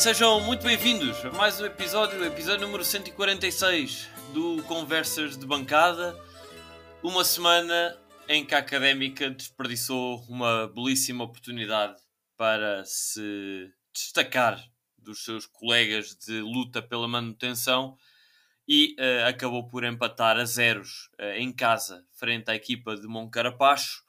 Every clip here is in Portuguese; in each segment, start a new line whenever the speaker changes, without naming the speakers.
sejam muito bem-vindos a mais um episódio, episódio número 146 do Conversas de Bancada. Uma semana em que a Académica desperdiçou uma belíssima oportunidade para se destacar dos seus colegas de luta pela manutenção e uh, acabou por empatar a zeros uh, em casa frente à equipa de Moncarapacho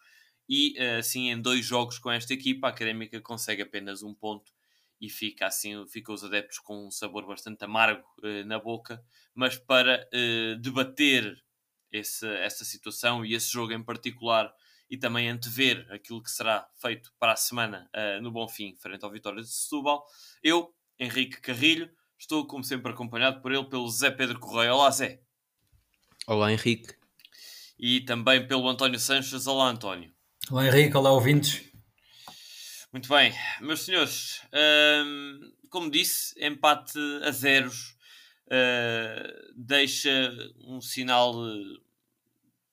e uh, assim em dois jogos com esta equipa a Académica consegue apenas um ponto e fica assim, fica os adeptos com um sabor bastante amargo uh, na boca, mas para uh, debater esse, essa situação e esse jogo em particular e também antever aquilo que será feito para a semana uh, no Bonfim, frente ao Vitória de Setúbal, eu, Henrique Carrilho, estou como sempre acompanhado por ele, pelo Zé Pedro Correia. Olá Zé.
Olá Henrique.
E também pelo António Sanches. Olá António.
Olá Henrique, olá ouvintes.
Muito bem, meus senhores, hum, como disse, empate a zeros uh, deixa um sinal uh,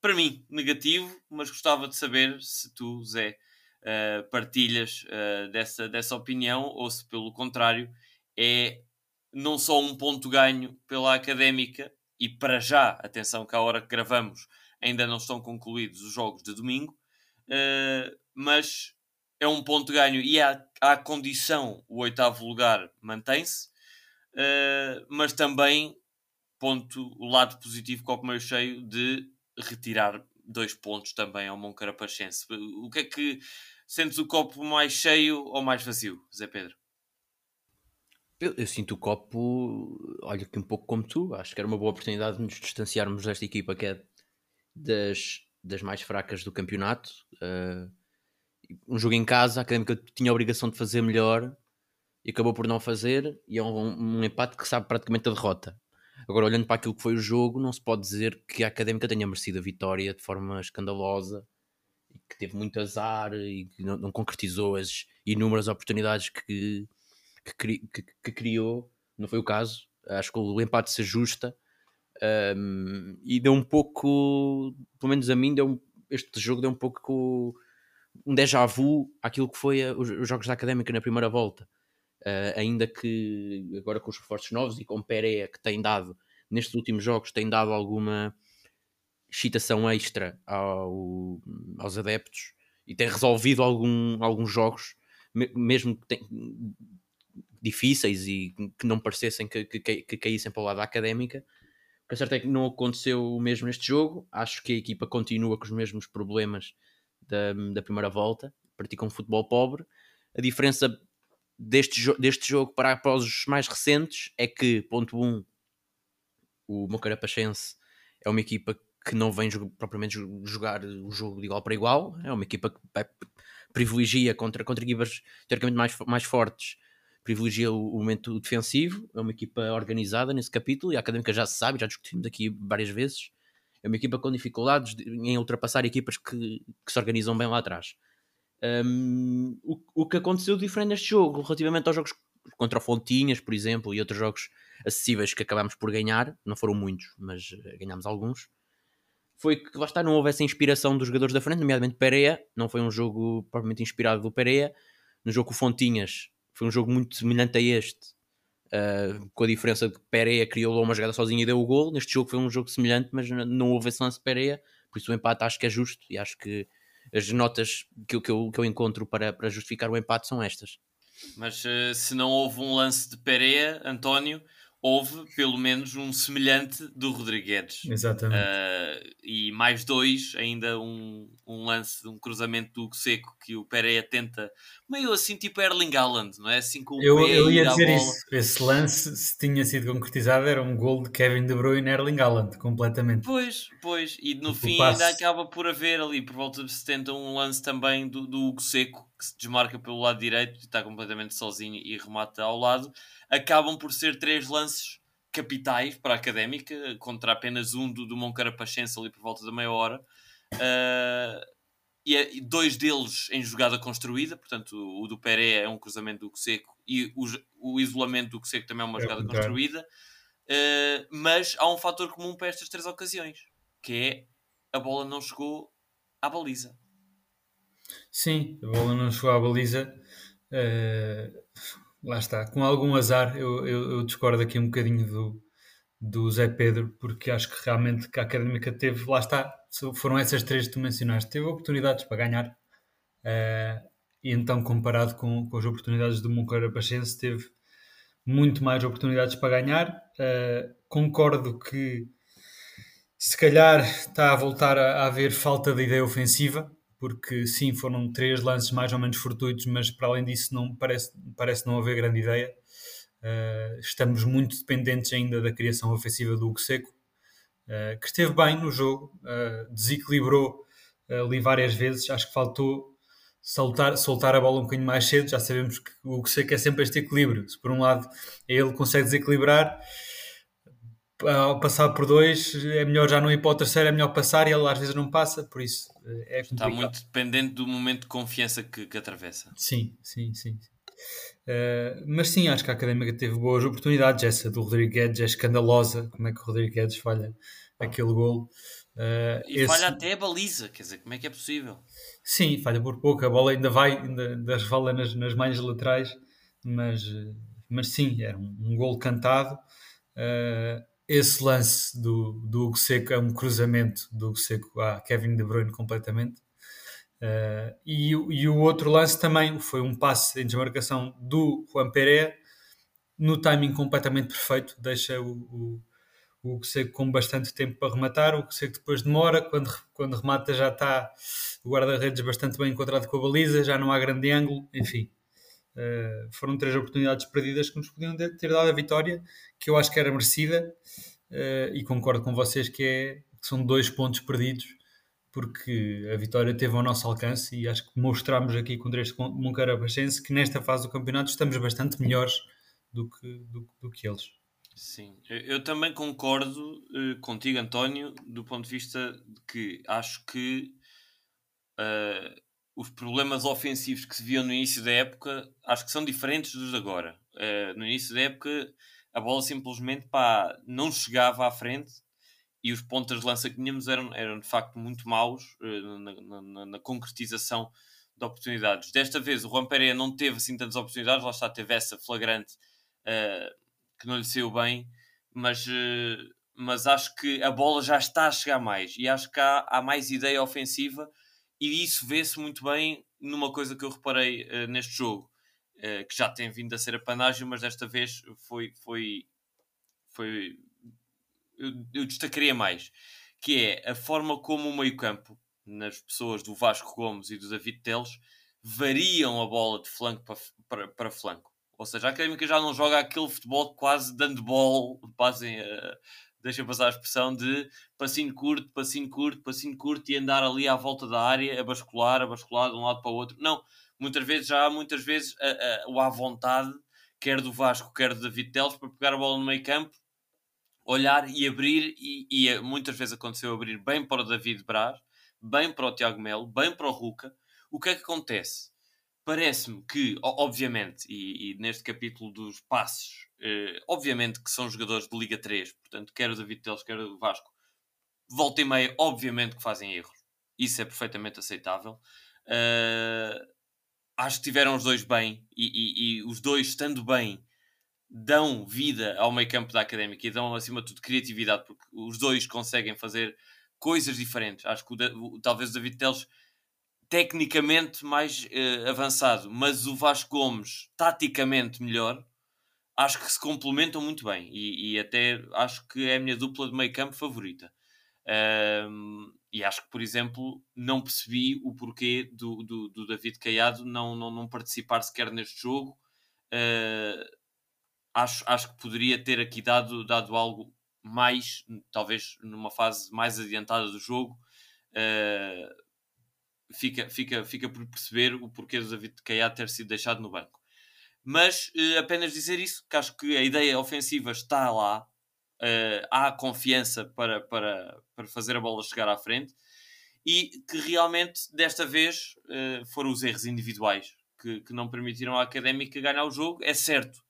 para mim negativo, mas gostava de saber se tu, Zé, uh, partilhas dessa, dessa opinião ou se, pelo contrário, é não só um ponto ganho pela académica e para já, atenção que à hora que gravamos ainda não estão concluídos os jogos de domingo, mas é um ponto ganho e à, à condição o oitavo lugar mantém-se, uh, mas também ponto o lado positivo, copo meio cheio, de retirar dois pontos também ao Moncarapachense. O que é que sentes o copo mais cheio ou mais vazio, Zé Pedro?
Eu, eu, sinto o copo, olha que um pouco como tu, acho que era uma boa oportunidade de nos distanciarmos desta equipa que é das, das mais fracas do campeonato. Uh, um jogo em casa, a Académica tinha a obrigação de fazer melhor e acabou por não fazer, e é um, um, empate que sabe praticamente a derrota. Agora, olhando para aquilo que foi o jogo, não se pode dizer que a Académica tenha merecido a vitória de forma escandalosa e que teve muito azar e que não, não concretizou as inúmeras oportunidades que, que, que, que, criou. Não foi o caso. Acho que o empate se ajusta um, e deu um pouco, pelo menos a mim, deu, este jogo deu um pouco um déjà vu àquilo que foi os, os jogos da Académica na primeira volta. Uh, ainda que agora com os reforços novos e com Pereira que tem dado nestes últimos jogos tem dado alguma excitação extra ao, aos adeptos e tem resolvido algum, alguns jogos mesmo que tem, difíceis e que não parecessem que, que, que caíssem para o lado da académica. O que é certo é que não aconteceu o mesmo neste jogo. Acho que a equipa continua com os mesmos problemas da, da primeira volta, praticam um futebol pobre. A diferença deste, deste jogo para, para os mais recentes é que, ponto 1, um, o Mocarapachense é uma equipa que não vem propriamente jogar o jogo de igual para igual, é uma equipa que privilegia contra, contra equipas teoricamente mais, mais fortes, privilegia o, o, momento defensivo, é uma equipa organizada nesse capítulo e a Académica já se sabe, já discutimos aqui várias vezes, é uma equipa com dificuldades em ultrapassar equipas que, que se organizam bem lá atrás. Um, o, o que aconteceu diferente neste jogo, relativamente aos jogos contra o Fontinhas, por exemplo, e outros jogos acessíveis que acabámos por ganhar, não foram muitos, mas eh, ganhámos alguns, foi que lá está, não houve essa inspiração dos jogadores da frente, nomeadamente Pereira, não foi um jogo propriamente inspirado do Pereira. No jogo com o Fontinhas, foi um jogo muito semelhante a este, Uh, com a diferença de que Pereira criou uma jogada sozinho e deu o gol. Neste jogo foi um jogo semelhante, mas não houve esse lance de Pereira, por isso o empate acho que é justo e acho que as notas que eu, que eu, que eu encontro para, para justificar o empate são estas.
Mas uh, se não houve um lance de Pereira, António, houve pelo menos um semelhante do Rodrigues.
Exatamente. Uh,
e mais dois, ainda um, um lance, um cruzamento do Hugo Seco que o Pereira tenta, meio assim tipo Erling Haaland, não é? Assim com o
eu, pé eu ia dizer isso. Esse lance, se tinha sido concretizado, era um gol de Kevin De Bruyne Erling Haaland, completamente.
Pois, pois. E no tipo, fim ainda acaba por haver ali, por volta de 70, um lance também do, do Hugo Seco, que se desmarca pelo lado direito e está completamente sozinho e remata ao lado acabam por ser três lances capitais para a Académica, contra apenas um do, do Moncarapachense ali por volta da meia hora. Uh, e dois deles em jogada construída, portanto o, do Peré é um cruzamento do Seco e o, o isolamento do Seco também é uma é jogada construída. Uh, mas há um fator comum para estas três ocasiões, que é a bola não chegou à baliza.
Sim, a bola não chegou à baliza. Uh, lá está, com algum azar, eu, eu, eu, discordo aqui um bocadinho do, do Zé Pedro, porque acho que realmente que a Académica teve, lá está, foram essas três que tu mencionaste, teve oportunidades para ganhar, uh, e então comparado com, com as oportunidades do Monteiro Pachense, teve muito mais oportunidades para ganhar. Uh, concordo que se calhar está a voltar a, a haver falta de ideia ofensiva, porque sim, foram três lances mais ou menos fortuitos, mas para além disso não parece, parece não haver grande ideia. Uh, estamos muito dependentes ainda da criação ofensiva do Hugo Seco, uh, que esteve bem no jogo, uh, desequilibrou ali várias vezes, acho que faltou soltar, soltar a bola um bocadinho mais cedo, já sabemos que o Hugo Seco é sempre este equilíbrio, se por um lado ele consegue desequilibrar, ao passar por dois é melhor já não ir para o terceiro, é melhor passar e ele às vezes não passa, por isso é
complicado. Está muito dependente do momento de confiança que, que atravessa.
Sim, sim, sim. Uh, mas sim, acho que a Académica teve boas oportunidades. Essa do Rodrigo Guedes é escandalosa. Como é que o Rodrigo Guedes falha aquele golo?
Uh, e esse... falha até a baliza, quer dizer, como é que é possível?
Sim, falha por pouco. A bola ainda vai, ainda, ainda resvala nas, nas manhas laterais, mas, mas sim, era um, um golo cantado. Uh, esse lance do, do Hugo Seco é um cruzamento do Hugo Seco a Kevin De Bruyne completamente. Uh, e, e, o outro lance também foi um passe em desmarcação do Juan Pereira no timing completamente perfeito, deixa o, o, o Seco com bastante tempo para rematar, o Seco depois demora, quando, quando remata já está o guarda-redes bastante bem encontrado com a baliza, já não há grande ângulo, enfim. Uh, foram três oportunidades perdidas que nos podiam ter dado a vitória, que eu acho que era merecida, uh, e concordo com vocês que, é, que são dois pontos perdidos, porque a vitória teve ao nosso alcance e acho que mostramos aqui contra este Moncarapachense que nesta fase do campeonato estamos bastante melhores do que, do, do que eles.
Sim, eu também concordo uh, contigo, António, do ponto de vista de que acho que uh, os problemas ofensivos que se viam no início da época acho que são diferentes dos de agora. Uh, no início da época a bola simplesmente pá, não chegava à frente e os pontas de lança que tínhamos eram, eram de facto muito maus uh, na, na, na, concretização de oportunidades. Desta vez o Juan Pereira não teve assim tantas oportunidades, lá está, teve essa flagrante uh, que não lhe saiu bem, mas, mas acho que a bola já está a chegar mais e acho que há, há mais ideia ofensiva e isso vê-se muito bem numa coisa que eu reparei uh, neste jogo, uh, que já tem vindo a ser a panagem, mas desta vez foi. foi, foi eu, eu destacaria mais, que é a forma como o meio-campo, nas pessoas do Vasco Gomes e do David Teles, variam a bola de flanco para, para, para flanco. Ou seja, a Académica já não joga aquele futebol quase dando bola, a, deixa passar a expressão de passinho curto, passinho curto, passinho curto e andar ali à volta da área a bascular, a bascular de um lado para o outro. Não, muitas vezes já há muitas vezes a, a, o à vontade, quer do Vasco, quer do David Teles, para pegar a bola no meio campo, olhar e abrir, e, e eh, muitas vezes aconteceu abrir bem para o David Braz, bem para o Tiago Melo, bem para o Ruca. O que é que acontece? Parece-me que, obviamente, e, e neste capítulo dos passos Uh, obviamente que são jogadores de Liga 3, portanto, quer o David Teles, quer o Vasco, volta e meia, obviamente que fazem erros. Isso é perfeitamente aceitável. Uh, acho que tiveram os dois bem e, e, e, os dois, estando bem, dão vida ao meio campo da académica e dão, acima de tudo, criatividade, porque os dois conseguem fazer coisas diferentes. Acho que o, o, talvez o David Teles tecnicamente mais uh, avançado, mas o Vasco Gomes taticamente melhor acho que se complementam muito bem e, e, até acho que é a minha dupla de meio campo favorita. Um, e acho que, por exemplo, não percebi o porquê do, do, do David Caiado não, não, não, participar sequer neste jogo. Uh, acho, acho que poderia ter aqui dado, dado algo mais, talvez numa fase mais adiantada do jogo. Uh, fica, fica, fica por perceber o porquê do David Caiado ter sido deixado no banco. Mas uh, apenas dizer isso, que acho que a ideia ofensiva está lá, uh, há confiança para, para, para fazer a bola chegar à frente e que realmente desta vez uh, foram os erros individuais que, que não permitiram à Académica ganhar o jogo. É certo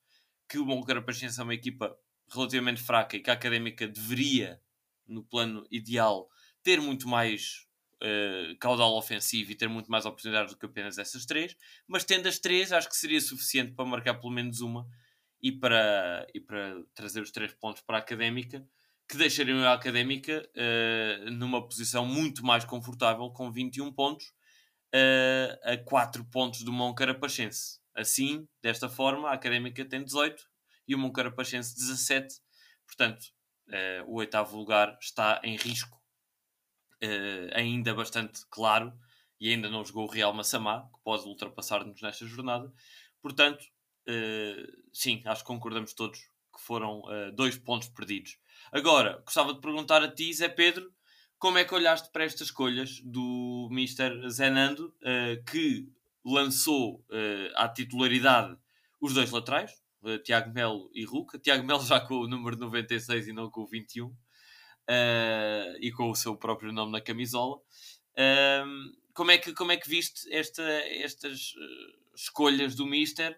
que o Moncarapachense é uma equipa relativamente fraca e que a Académica deveria, no plano ideal, ter muito mais uh, caudal ofensivo e ter muito mais oportunidades do que apenas essas três, mas tendo as três, acho que seria suficiente para marcar pelo menos uma e para, e para trazer os três pontos para a académica, que deixariam a académica uh, numa posição muito mais confortável, com 21 pontos, uh, a 4 pontos do Moncarapachense. Assim, desta forma, a académica tem 18 e o Moncarapachense 17, portanto, uh, o oitavo lugar está em risco, ainda bastante claro, e ainda não jogou o Real Massamá, que pode ultrapassar-nos nesta jornada. Portanto, sim, acho que concordamos todos que foram dois pontos perdidos Agora, gostava de perguntar a ti, Zé Pedro, como é que olhaste para estas escolhas do Mr. Zenando, uh, que lançou uh, à titularidade os dois laterais, uh, Tiago Melo e Ruca. Tiago Melo já com o número 96 e não com o 21, uh, e com o seu próprio nome na camisola. Uh, como, é que, como é que viste esta, estas escolhas do Mister?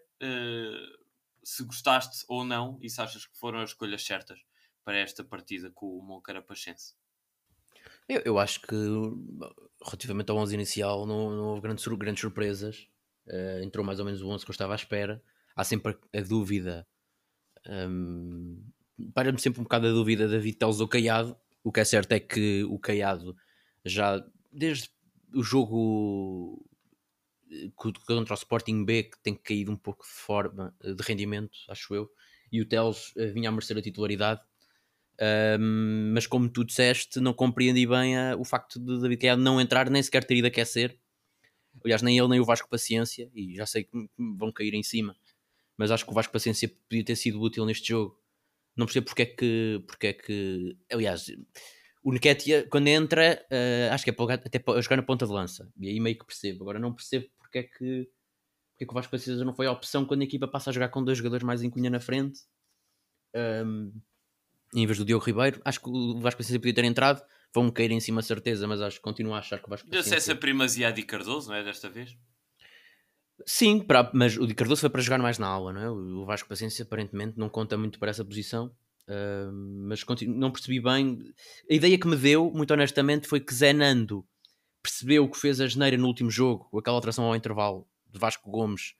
se gostaste ou não, e se achas que foram as escolhas certas? para esta partida com o Moncarapachense?
Eu, eu acho que relativamente ao 11 inicial não, não houve grandes, grandes surpresas. Uh, entrou mais ou menos o 11 que eu estava à espera. Há sempre a dúvida. Um, Para-me sempre um bocado a dúvida da Vitelos ou Caiado. O que é certo é que o Caiado já desde o jogo eh, contra o Sporting B que tem caído um pouco de forma de rendimento, acho eu, e o Teles eh, vinha a merecer a titularidade um, mas como tu disseste, não compreendi bem a, o facto de David Caiado não entrar, nem sequer ter ido aquecer. Aliás, nem ele nem o Vasco Paciência, e já sei que vão cair em cima, mas acho que o Vasco Paciência podia ter sido útil neste jogo. Não percebo porque é que. Porque é que aliás, o Nketiah, quando entra, uh, acho que é para, até para jogar na ponta de lança, e aí meio que percebo. Agora não percebo porque é que. Porque é que o Vasco Paciência não foi a opção quando a equipa passa a jogar com dois jogadores mais em cunha na frente. Um, em vez do Diogo Ribeiro. Acho que o Vasco Paciência podia ter entrado. Vão cair em cima, certeza, mas acho que continuo a achar que o Vasco
Paciência... Deu-se essa primazia a Di Cardoso, não é? Desta vez?
Sim, para, mas o Di Cardoso foi para jogar mais na aula, não é? O Vasco Paciência aparentemente não conta muito para essa posição. Uh, mas continuo, não percebi bem. A ideia que me deu, muito honestamente, foi que Zé Nando percebeu que fez a geneira no último jogo, aquela alteração ao intervalo de Vasco Gomes,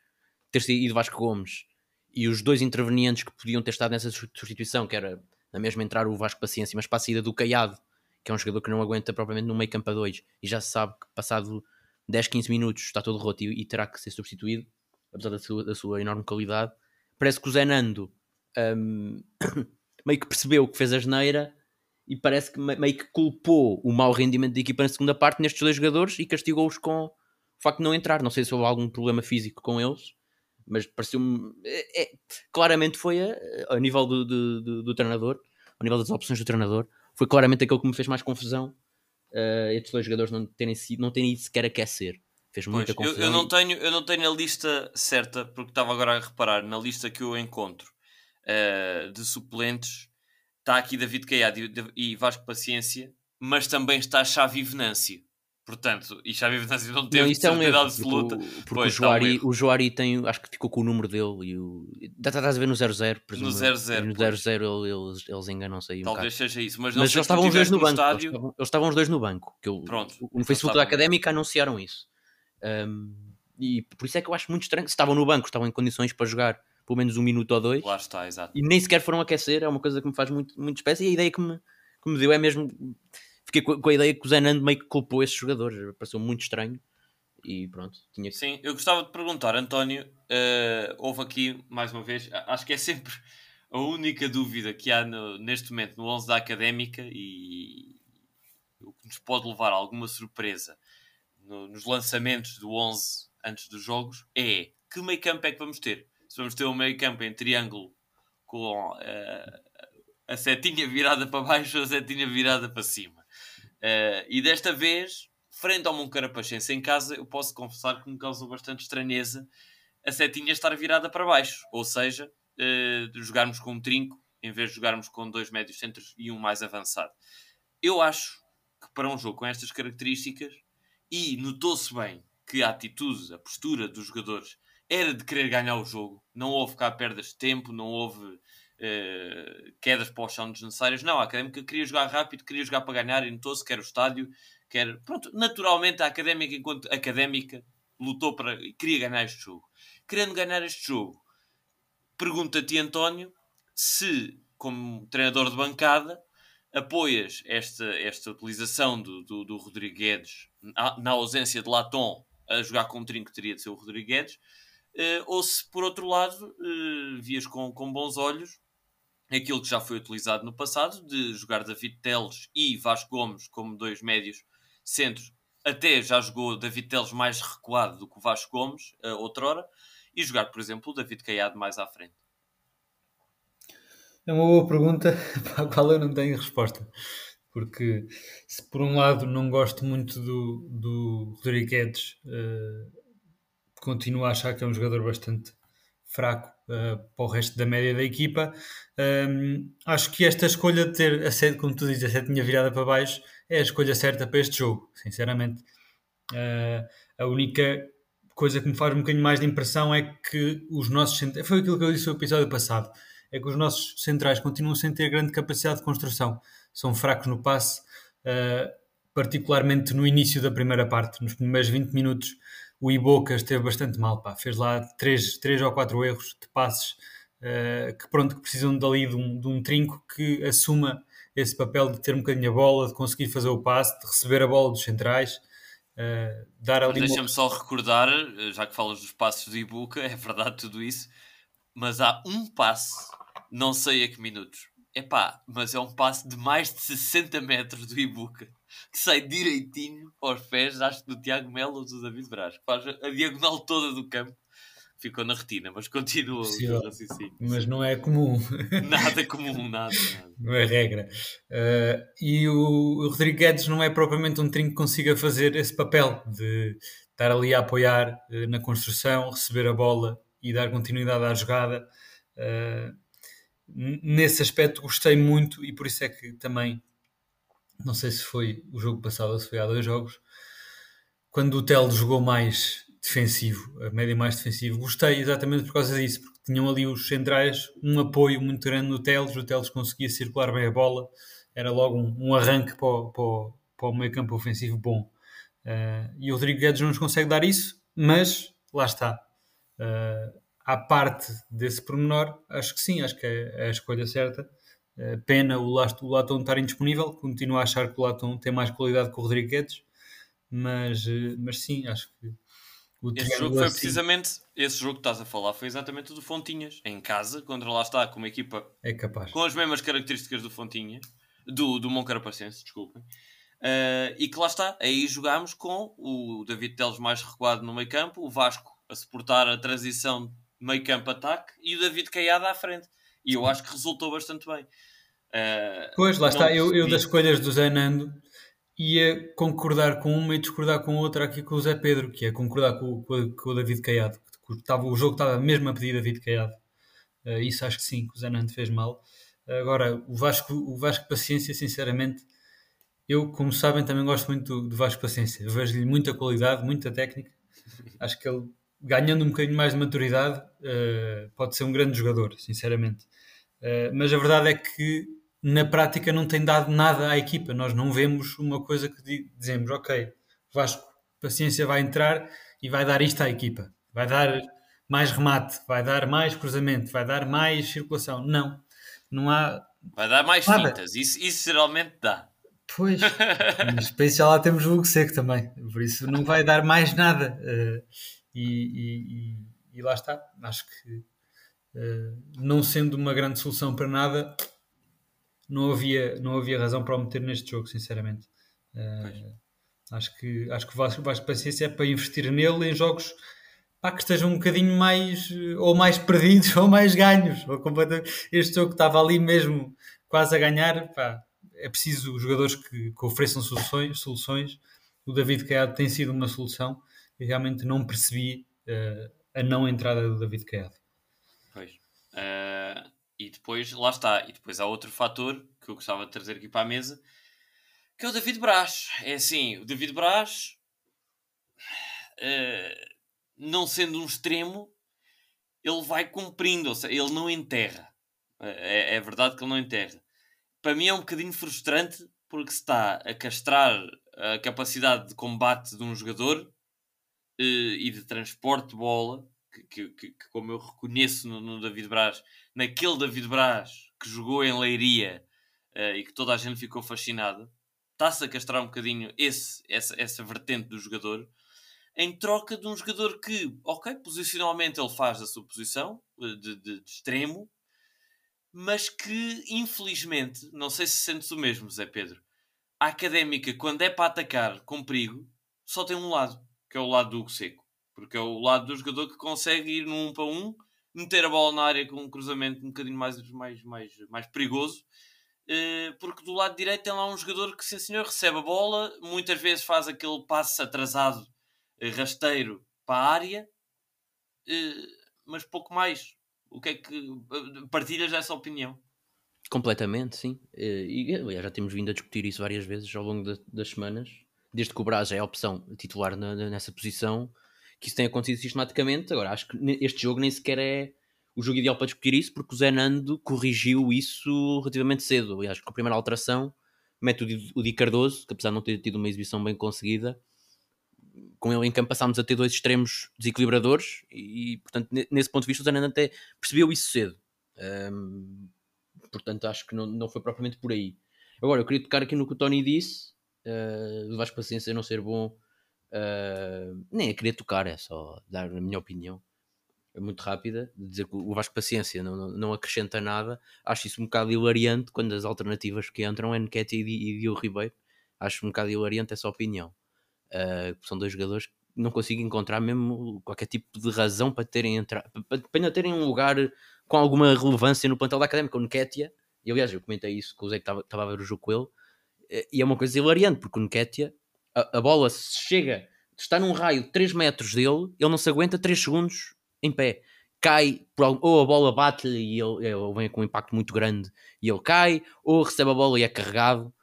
ter sido Vasco Gomes, e os dois intervenientes que podiam ter estado nessa substituição, que era na mesma entrar o Vasco Paciência, mas para a saída do Caiado, que é um jogador que não aguenta propriamente no meio campo a dois, e já se sabe que passado 10, 15 minutos está todo roto e, e terá que ser substituído, apesar da sua, da sua enorme qualidade. Parece que o Zé Nando um, meio que percebeu que fez a geneira e parece que meio que culpou o mau rendimento da equipa na segunda parte nestes dois jogadores e castigou-os com o facto de não entrar. Não sei se houve algum problema físico com eles, mas pareceu-me. É, é, claramente foi a, a nível do, do, do, do, treinador, a nível das opções do treinador, foi claramente aquilo que me fez mais confusão. Uh, estes dois jogadores não terem, sido, não terem ido sequer aquecer. Fez muita pois, confusão.
Eu, eu, não tenho, eu não tenho a lista certa, porque estava agora a reparar na lista que eu encontro uh, de suplentes. Está aqui David Caiado e, e Vasco Paciência, mas também está Xavi Venâncio. Portanto, e Xavi Venâncio não teve não, isso é um erro, absoluta.
Porque, porque pois, o, Joari, tá um o Joari tem, acho que ficou com o número dele e o. Estás a ver no 00,
No 00.
No 00 eles, eles enganam-se aí. Um
Talvez bocado. seja isso, mas,
mas eles estavam os dois no, banco. Estádio... Eles, estavam, eles, estavam, os dois no banco. Que eu, Pronto, no Facebook da Académica anunciaram isso. Um, e por isso é que eu acho muito estranho. Se estavam no banco, estavam em condições para jogar pelo menos um minuto ou dois.
Lá está, exato.
E nem sequer foram aquecer. É uma coisa que me faz muito, muito espécie. E a ideia que me, que me deu é mesmo fiquei com, a ideia que o Zenando meio que culpou esses jogadores, pareceu muito estranho. E pronto, tinha que...
Sim, eu gostava de perguntar, António, uh, houve aqui, mais uma vez, acho que é sempre a única dúvida que há no, neste momento no 11 da Académica e o que nos pode levar a alguma surpresa no, nos lançamentos do 11 antes dos jogos é que meio campo é que vamos ter? Se vamos ter um meio campo em triângulo com uh, a setinha virada para baixo ou a setinha virada para cima. Uh, e desta vez, frente ao Moncarapachense em casa, eu posso confessar que me causou bastante estranheza a setinha estar virada para baixo. Ou seja, uh, jogarmos com um trinco em vez de jogarmos com dois médios centros e um mais avançado. Eu acho que para um jogo com estas características, e notou-se bem que a atitude, a postura dos jogadores era de querer ganhar o jogo, não houve cá perdas de tempo, não houve uh, quedas para o chão desnecessárias. Não, a Académica queria jogar rápido, queria jogar para ganhar e notou-se que era o estádio Quer, pronto, naturalmente a académica, enquanto académica, lutou para queria ganhar este jogo. Querendo ganhar este jogo, pergunta-te, António, se, como treinador de bancada, apoias esta, esta utilização do, do, do Rodrigues na, ausência de Latom a jogar com trinco que teria de ser o Rodrigues, uh, ou se por outro lado uh, vias com, com bons olhos aquilo que já foi utilizado no passado, de jogar David Teles e Vasco Gomes como dois médios centros, até já jogou David Teles mais recuado do que o Vasco Gomes, uh, outrora, e jogar, por exemplo, o David Caiado mais à frente.
É uma boa pergunta para a qual eu não tenho resposta. Porque se por um lado não gosto muito do, do Rodrigues, uh, continuo a achar que é um jogador bastante fraco uh, para o resto da média da equipa. Um, acho que esta escolha de ter, a sete, como tu dizes, a setinha virada para baixo é a escolha certa para este jogo, sinceramente. Uh, a única coisa que me faz um bocadinho mais de impressão é que os nossos foi aquilo que eu disse no episódio passado é que os nossos centrais continuam sem ter grande capacidade de construção. São fracos no passe, uh, particularmente no início da primeira parte, nos primeiros 20 minutos. O Iboca esteve bastante mal, pá. fez lá 3, três ou 4 erros de passes uh, que, pronto, que precisam dali de um, de um trinco que assuma esse papel de ter um bocadinho a bola, de conseguir fazer o passe, de receber a bola dos centrais. Uh, dar ali
Deixa-me só recordar, já que falas dos passos do Ibuka, é verdade tudo isso, mas há um passe não sei a que minutos. Epá, mas é um passo de mais de 60 metros do Ibuca que sai direitinho aos pés, acho que do Tiago Melo ou do David Braz, faz a diagonal toda do campo. Ficou na retina, mas continua o raciocínio.
Mas não é comum.
Nada comum, nada. nada.
Não é regra. Uh, e o, o Rodrigo Guedes não é propriamente um trinco que consiga fazer esse papel de estar ali a apoiar uh, na construção, receber a bola e dar continuidade à jogada. Uh, nesse aspecto gostei muito e por isso é que também não sei se foi o jogo passado ou se foi há dois jogos quando o Tel jogou mais defensivo, a média mais defensivo, gostei exatamente por causa disso, porque tinham ali os centrais um apoio muito grande no Teles, o Teles conseguia circular bem a bola, era logo um, um arranque para o, para, para o meio campo ofensivo bom. Uh, e o Rodrigo Guedes não nos consegue dar isso, mas lá está. Uh, à parte desse pormenor, acho que sim, acho que é a escolha certa. Uh, pena o, o Latom estar indisponível, continuo a achar que o Latom tem mais qualidade que o Rodrigues, mas, uh, mas sim, acho que
o esse jogo foi assim... precisamente esse jogo que estás a falar foi exatamente o do Fontinhas em casa, contra lá está com uma equipa
é capaz.
com as mesmas características do Fontinhas do, do Moncarapacense, desculpem. Uh, e que lá está, aí jogámos com o David Teles mais recuado no meio campo, o Vasco a suportar a transição meio campo ataque e o David Caiada à frente. E eu acho que resultou bastante bem. Uh,
pois, lá está. Eu, eu, das escolhas do Zé Nando ia concordar com uma e discordar com outra aqui com o Zé Pedro, que é concordar com, com, com o David Caiado. Estava, o jogo estava mesmo a pedir David Caiado. Uh, isso acho que sim, que o Zé Nando fez mal. Agora, o Vasco, o Vasco Paciência, sinceramente, eu, como sabem, também gosto muito do, do Vasco Paciência. Vejo-lhe muita qualidade, muita técnica. Acho que ele ganhando um bocadinho mais de maturidade, uh, pode ser um grande jogador, sinceramente. Uh, mas a verdade é que na prática não tem dado nada à equipa. Nós não vemos uma coisa que dizemos, ok, Vasco, paciência vai entrar e vai dar isto à equipa. Vai dar mais remate, vai dar mais cruzamento, vai dar mais circulação. Não, não há.
Vai dar mais nada. fintas, isso, isso geralmente dá.
Pois, mas para isso já lá temos o Hugo Seco também, por isso não vai dar mais nada. Uh, e, e, e lá está. Acho que uh, não sendo uma grande solução para nada, não havia, não havia razão para o meter neste jogo, sinceramente. Uh, acho que, acho que o Vasco, Vasco Paciência é para investir nele em jogos pá, que estejam um bocadinho mais ou mais perdidos ou mais ganhos. Ou este jogo que estava ali mesmo quase a ganhar, pá, é preciso jogadores que, que ofereçam soluções, soluções. O David Caiado tem sido uma solução e realmente não percebi uh, a não entrada do David Caiado.
Pois. Uh, e depois, lá está. E depois há outro fator que eu gostava de trazer aqui para a mesa, que é o David Braz. É assim, o David Braz, uh, não sendo um extremo, ele vai cumprindo, ou seja, ele não enterra. É, é, verdade que ele não enterra. Para mim é um bocadinho frustrante porque se está a castrar a capacidade de combate de um jogador e de transporte de bola, que, que, que, como eu reconheço no, no, David Braz, naquele David Braz que jogou em Leiria uh, e que toda a gente ficou fascinada, está-se a castrar um bocadinho esse, essa, essa vertente do jogador em troca de um jogador que, ok, posicionalmente ele faz a sua posição de, de, de extremo, mas que infelizmente, não sei se sentes o mesmo, Zé Pedro, a académica, quando é para atacar com perigo, só tem um lado, que é o lado do Hugo Seco, porque é o lado do jogador que consegue ir num um para um, meter a bola na área com um cruzamento um bocadinho mais, mais, mais, mais perigoso. Eh, porque do lado direito tem lá um jogador que, sim senhor, recebe a bola, muitas vezes faz aquele passe atrasado, eh, rasteiro para a área, eh, mas pouco mais. O que é que partilhas dessa opinião?
Completamente, sim. E já temos vindo a discutir isso várias vezes ao longo das semanas. Desde que o Braz é a opção titular na, nessa posição, que isso tem acontecido sistematicamente. Agora, acho que este jogo nem sequer é o jogo ideal para discutir isso, porque o Zé Nando corrigiu isso relativamente cedo. Aliás, com a primeira alteração, mete o Di Cardoso, que apesar de não ter tido uma exibição bem conseguida, com ele em campo passámos a ter dois extremos desequilibradores e, portanto, nesse ponto de vista, o Zananda até percebeu isso cedo. Um, portanto, acho que não, não foi propriamente por aí. Agora, eu queria tocar aqui no que o Tony disse, uh, do Vasco Paciência não ser bom, uh, nem é querer tocar, é só dar a minha opinião. É muito rápida, dizer que o Vasco Paciência não, não, não, acrescenta nada. Acho isso um bocado hilariante quando as alternativas que entram é Nketi e Diogo Ribeiro. Acho um bocado hilariante essa opinião. Uh, são dois jogadores que não consigo encontrar mesmo qualquer tipo de razão para terem entrado, para, ainda terem um lugar com alguma relevância no plantel da Académica. O Nketiah, e aliás, eu comentei isso com o Zé que estava, a ver o jogo com ele, eh, e é uma coisa hilariante, porque o Nketiah, a, a bola chega, está num raio de 3 metros dele, ele não se aguenta 3 segundos em pé. Cai, ou a bola bate-lhe e ele, ele vem com um impacto muito grande e ele cai, ou recebe a bola e é carregado,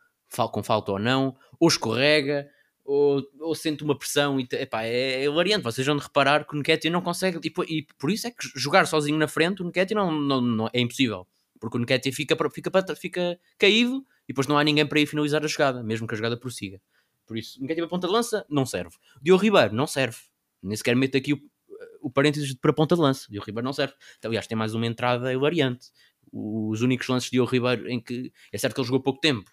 com falta ou não, ou escorrega, ou, ou sente uma pressão e epá, é, é variante. Vocês vão reparar que o Nketiah não consegue, e, e, por isso é que jogar sozinho na frente, o Nketiah não, não, não, é impossível, porque o Nketiah fica, fica, fica caído e depois não há ninguém para ir finalizar a jogada, mesmo que a jogada prossiga. Por isso, Nketiah para ponta de lança não serve. Diogo Ribeiro não serve. Nem sequer mete aqui o, o parênteses para ponta de lança. Diogo Ribeiro não serve. Então, aliás, tem mais uma entrada variante. Os únicos lances de Diogo Ribeiro em que é certo que ele jogou pouco tempo,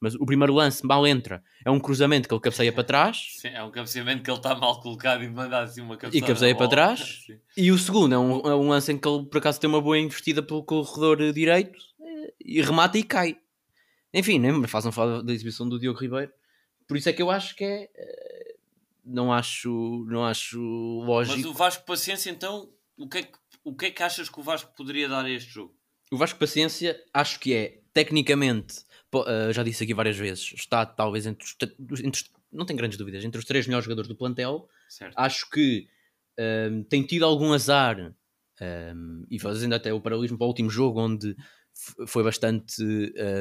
mas o primeiro lance mal entra, é um cruzamento que ele cabeceia para trás.
Sim, é um cabeceamento que ele está mal colocado e manda assim uma.
E cabeceia para trás. Sim. E o segundo é um, é um lance em que ele por acaso tem uma boa investida pelo corredor direito e remata e cai. Enfim, me façam falar da exibição do Diogo Ribeiro. Por isso é que eu acho que é. Eh, não acho, não acho lógico. Mas
o Vasco Paciência, então, o que, é que, o que é que achas que o Vasco poderia dar a este jogo?
O Vasco Paciência, acho que é, tecnicamente, uh, já disse aqui várias vezes, está talvez entre os, entre não tenho grandes dúvidas, entre os três melhores jogadores do plantel. Certo. Acho que um, tem tido algum azar um, e fazendo até o paralelismo para o último jogo, onde foi bastante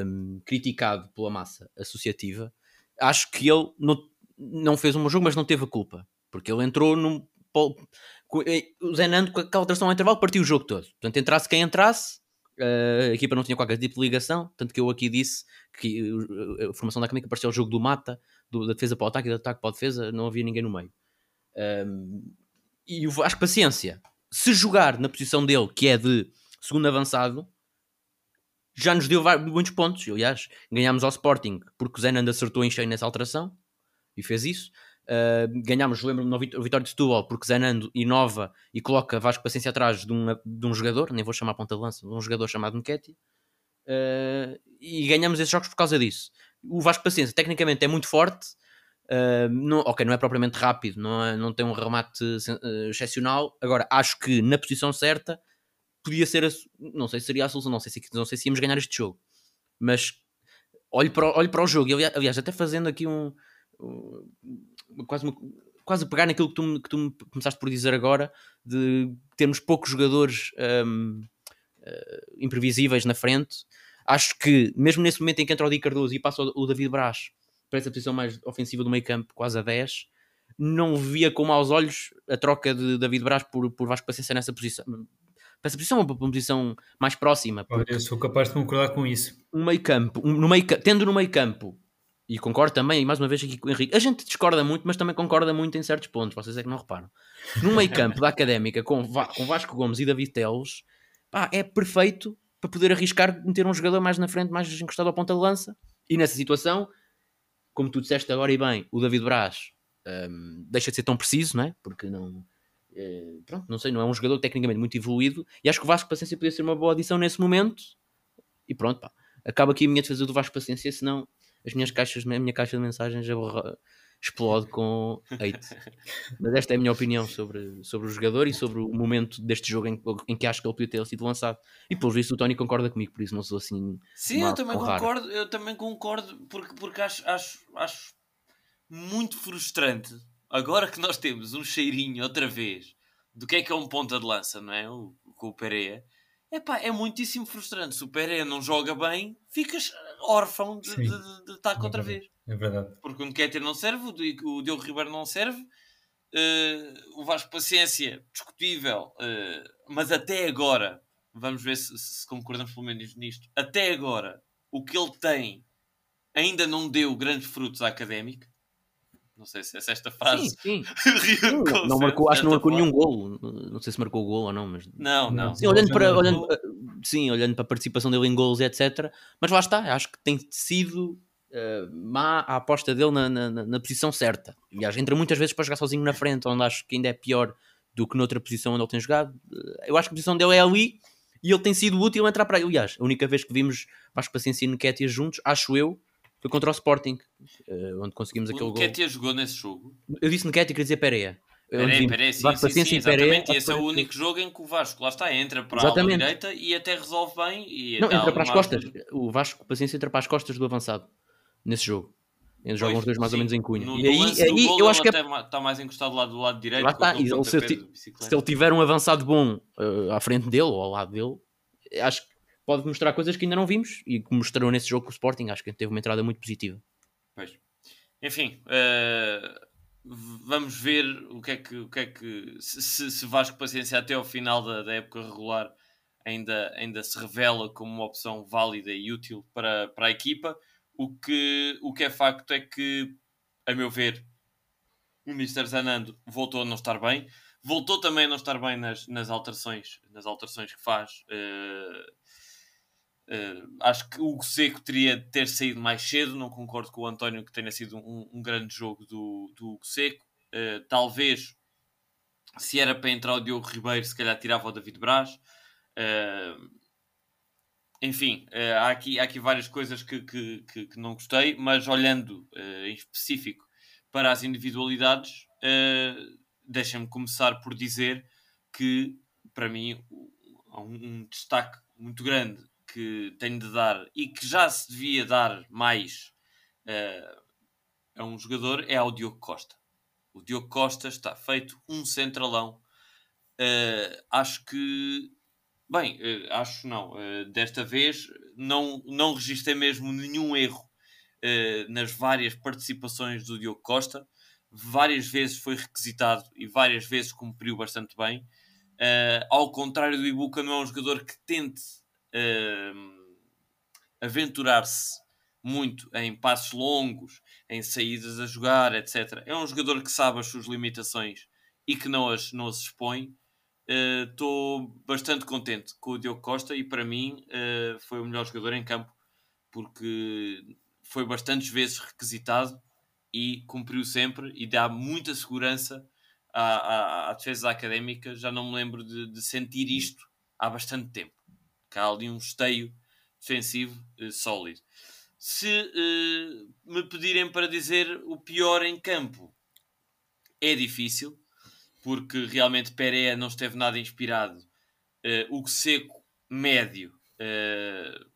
um, criticado pela massa associativa. Acho que ele não, não fez um bom jogo, mas não teve a culpa, porque ele entrou num. Eh, o Zé Nando, com aquela alteração ao intervalo, partiu o jogo todo. Portanto, entrasse quem entrasse, Uh, a equipa não tinha qualquer tipo de ligação, tanto que eu aqui disse que a formação da Académica parecia o jogo do mata, do, da defesa para o ataque e do ataque para a defesa, não havia ninguém no meio. Um, e acho paciência, se jogar na posição dele, que é de segundo avançado, já nos deu muitos pontos. Aliás, ganhámos ao Sporting porque o Zenand acertou em cheio nessa alteração e fez isso. Uh, ganhámos, lembro-me, no Vitória de Setúbal, porque Zenando inova e coloca Vasco Paciência atrás de um, de um jogador, nem vou chamar ponta de lança, de um jogador chamado Nketi, uh, e ganhamos esses jogos por causa disso. O Vasco Paciência, tecnicamente, é muito forte, uh, não, ok, não é propriamente rápido, não, é, não tem um remate excepcional, agora acho que na posição certa podia ser, a, não sei se seria a solução, não sei se, não sei se íamos ganhar este jogo, mas olho para, olho para o jogo, aliás, até fazendo aqui um quase, uma, quase pegar naquilo que tu, que tu me começaste por dizer agora, de termos poucos jogadores um, uh, eh, imprevisíveis na frente. Acho que, mesmo nesse momento em que entra o Di Cardoso e passa o, David Braz para essa posição mais ofensiva do meio campo, quase a 10, não via com maus olhos a troca de David Braz por, por Vasco Paciência nessa posição. Para essa posição, uma posição mais próxima.
Olha, eu sou capaz de concordar com isso.
Um meio campo, um, no meio, tendo no meio campo E concordo também, mais uma vez aqui com o Henrique. A gente discorda muito, mas também concorda muito em certos pontos. Vocês é que não reparam. No meio campo da Académica, com, Va com Vasco Gomes e David Teles, pá, é perfeito para poder arriscar meter um jogador mais na frente, mais encostado ao ponta de lança. E nessa situação, como tu disseste agora e bem, o David Braz um, deixa de ser tão preciso, não é? Porque não... É, pronto, não sei, não é um jogador tecnicamente muito evoluído e acho que o Vasco Paciência podia ser uma boa adição nesse momento e pronto, pá. Acaba aqui a minha defesa do Vasco Paciência, senão as minhas caixas, a minha caixa de mensagens explode com hate. Mas esta é a minha opinião sobre, sobre o jogador e sobre o momento deste jogo em, em que acho que ele podia ter sido lançado. E pelo visto o Tony concorda comigo, por isso não sou assim.
Sim, eu também concordo, eu também concordo, porque, porque acho, acho, acho muito frustrante agora que nós temos um cheirinho outra vez do que é que é um ponta de lança, não é? O, com o Pereira Epá, é muitíssimo frustrante. Se o Pereira não joga bem, ficas órfão de, de, de, de estar é outra vez.
É verdade.
Porque o Nketiah não serve, o Diogo Ribeiro não serve, uh, o Vasco Paciência, discutível, uh, mas até agora, vamos ver se, se, concordamos pelo menos nisto, até agora, o que ele tem ainda não deu grandes frutos à académica. Não sei se é esta frase.
Sim, sim. não, não marcou, acho que não marcou nenhum golo. Não sei se marcou o golo ou não, mas.
Não, não.
Sim, olhando para, olhando, sim, olhando para a participação dele em golos, etc. Mas lá está, acho que tem sido uh, má a aposta dele na, na, na, posição certa. Aliás, entra muitas vezes para jogar sozinho na frente, onde acho que ainda é pior do que noutra posição onde ele tem jogado. Eh, eu acho que a posição dele é ali e ele tem sido útil entrar para aí. Aliás, a única vez que vimos Vasco Paciência e Nketiah juntos, acho eu, foi contra o Sporting, uh, onde conseguimos aquele gol. O
Ketia jogou nesse jogo?
Eu disse Nketiah, queria dizer Pereira.
Pereira, Pereira, sim, sim, sim, sim, exatamente. E esse é o único jogo em que o Vasco, lá está, entra para exatamente. a direita e até resolve bem. E
não, entra para as costas. O Vasco, paciência, entra para as costas do avançado nesse jogo. Eles jogam os dois mais sim. ou menos em cunha.
No, e aí, aí eu acho que é... está mais encostado lá do lado direito.
Lá está. E se, ele, se ele tiver um avançado bom uh, à frente dele ou ao lado dele, acho que pode mostrar coisas que ainda não vimos e que mostrou nesse jogo com o Sporting. Acho que teve uma entrada muito positiva.
Pois. Enfim, uh, vamos ver o que é que, o que, é que se, se Vasco Paciência até ao final da, da, época regular ainda, ainda se revela como uma opção válida e útil para, para a equipa. O que, o que é facto é que, a meu ver, o Mr. Zanando voltou a não estar bem. Voltou também a não estar bem nas, nas alterações, nas alterações que faz. Uh, Uh, acho que o Seco teria de ter saído mais cedo. Não concordo com o António que tenha sido um, um grande jogo do, do Seco. Uh, talvez, se era para entrar o Diogo Ribeiro, se calhar tirava o David Braz. Uh, enfim, há, aqui, há aqui várias coisas que, que, que, que não gostei, mas olhando em específico para as individualidades, deixem-me começar por dizer que, para mim, um, um destaque muito grande que tenho de dar e que já se devia dar mais uh, a um jogador é ao Diogo Costa. O Diogo Costa está feito um centralão. Uh, acho que, bem, uh, acho não, desta vez não, não registrei mesmo nenhum erro nas várias participações do Diogo Costa. Várias vezes foi requisitado e várias vezes cumpriu bastante bem. ao contrário do Ibuka, não é um jogador que tente uh, aventurar-se muito em passos longos, em saídas a jogar, etc. É um jogador que sabe as suas limitações e que não as, não as expõe. Estou uh, bastante contente com o Diogo Costa e para mim uh, foi o melhor jogador em campo porque foi bastantes vezes requisitado e cumpriu sempre e dá muita segurança à, à, à defesa académica. Já não me lembro de, de sentir isto há bastante tempo que há ali um esteio defensivo uh, sólido. Se uh, me pedirem para dizer o pior em campo, é difícil, porque realmente Pereira não esteve nada inspirado. Uh, o seco médio uh,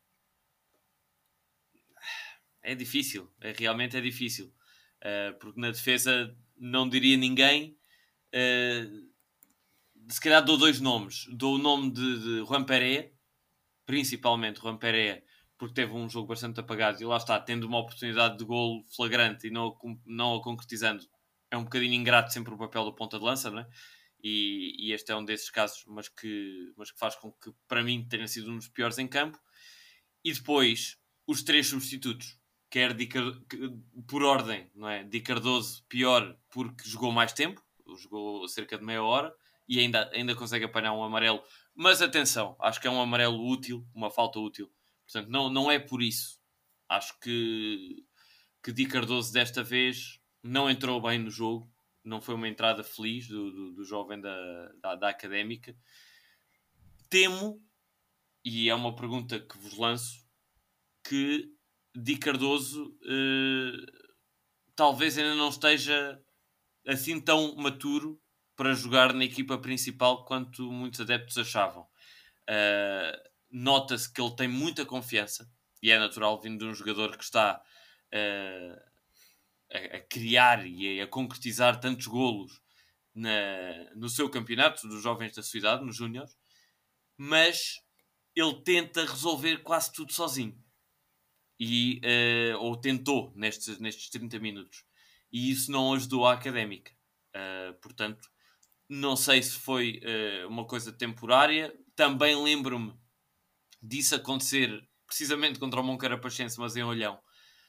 é difícil, é, realmente é difícil, uh, porque na defesa não diria ninguém. se calhar dou dois nomes. Dou o nome de, de Juan Pereira, principalmente Juan Pereira, porque teve um jogo bastante apagado e lá está, tendo uma oportunidade de golo flagrante e não, não a concretizando, é um bocadinho ingrato sempre o papel do ponta de lança, não é? E, e, este é um desses casos, mas que, mas que faz com que, para mim, tenha sido um dos piores em campo. E depois, os três substitutos. quer Di, por ordem, não é? Di Cardoso pior porque jogou mais tempo, jogou cerca de meia hora e ainda, ainda consegue apanhar um amarelo. Mas atenção, acho que é um amarelo útil, uma falta útil. Portanto, não, não é por isso. Acho que, que Di Cardoso desta vez não entrou bem no jogo, não foi uma entrada feliz do, do, do jovem da, da, da académica. Temo, e é uma pergunta que vos lanço, que Di Cardoso uh, talvez ainda não esteja assim tão maturo para jogar na equipa principal quanto muitos adeptos achavam. Uh, Nota-se que ele tem muita confiança e é natural vindo de um jogador que está uh, a, a, criar e a, a concretizar tantos golos na, no seu campeonato dos jovens da sua idade, nos Júniors, mas ele tenta resolver quase tudo sozinho e, uh, ou tentou nestes, nestes 30 minutos. E isso não ajudou a académica. Uh, portanto, não sei se foi uh, uma coisa temporária. Também lembro-me disso acontecer precisamente contra o Moncarapachense, mas em Olhão,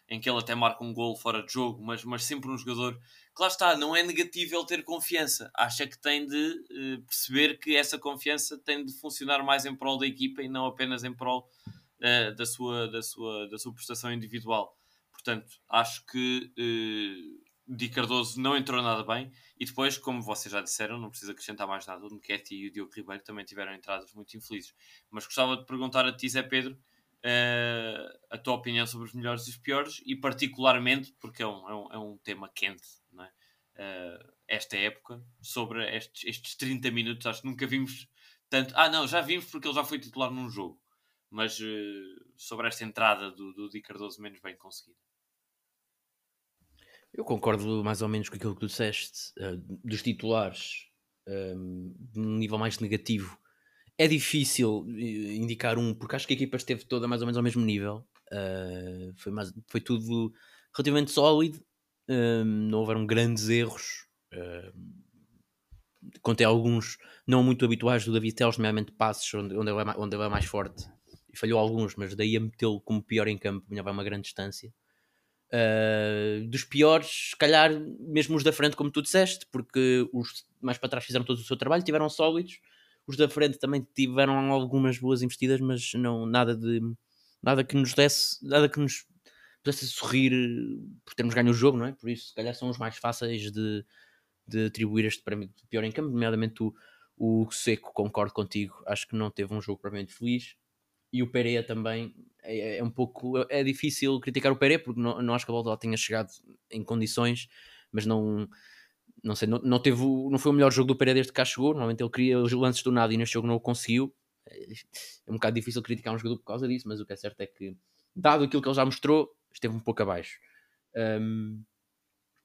em que ele até marca um gol fora de jogo, mas, mas sempre um jogador que lá está, não é negativo ele ter confiança. Acha que tem de uh, perceber que essa confiança tem de funcionar mais em prol da equipa e não apenas em prol uh, da, sua, da, sua, da sua prestação individual. Portanto, acho que Di Cardoso não entrou nada bem e depois, como vocês já disseram, não precisa acrescentar mais nada. O Nequete e o Diogo Ribeiro também tiveram entradas muito infelizes. Mas gostava de perguntar a ti, Zé Pedro, uh, a tua opinião sobre os melhores e os piores e, particularmente, porque é um, é um, é um tema quente, não é? Uh, esta época, sobre estes, estes 30 minutos. Acho que nunca vimos tanto. Ah, não, já vimos porque ele já foi titular num jogo mas uh, sobre esta entrada do, do Di Cardoso menos bem conseguida.
Eu concordo mais ou menos com aquilo que tu disseste, uh, dos titulares, um, ehm, um nível mais negativo. É difícil eh, indicar um, porque acho que a equipa esteve toda mais ou menos ao mesmo nível. Uh, foi, mais, foi tudo relativamente sólido, ehm, não houveram grandes erros. Uh, contei alguns não muito habituais do David Teles, nomeadamente passos onde, onde, ele é, onde ele é mais forte e falhou alguns, mas daí a metê-lo como pior em campo, vinha vai uma grande distância. Uh, dos piores, se calhar mesmo os da frente, como tu disseste, porque os mais para trás fizeram todo o seu trabalho, tiveram sólidos. Os da frente também tiveram algumas boas investidas, mas não nada de nada que nos desse, nada que nos pudesse sorrir por termos ganho o jogo, não é? Por isso, se calhar são os mais fáceis de, de atribuir este prémio de pior em campo, nomeadamente o, o Seco, concordo contigo, acho que não teve um jogo propriamente feliz e o Pereira também é, é, um pouco é difícil criticar o Pereira porque não, não acho que a bola tenha chegado em condições mas não não sei, não, não, teve não foi o melhor jogo do Pereira desde que cá chegou. Normalmente ele queria os lances do nada e neste jogo não o conseguiu. É, é um bocado difícil criticar um jogador por causa disso mas o que é certo é que dado aquilo que ele já mostrou esteve um pouco abaixo. Um,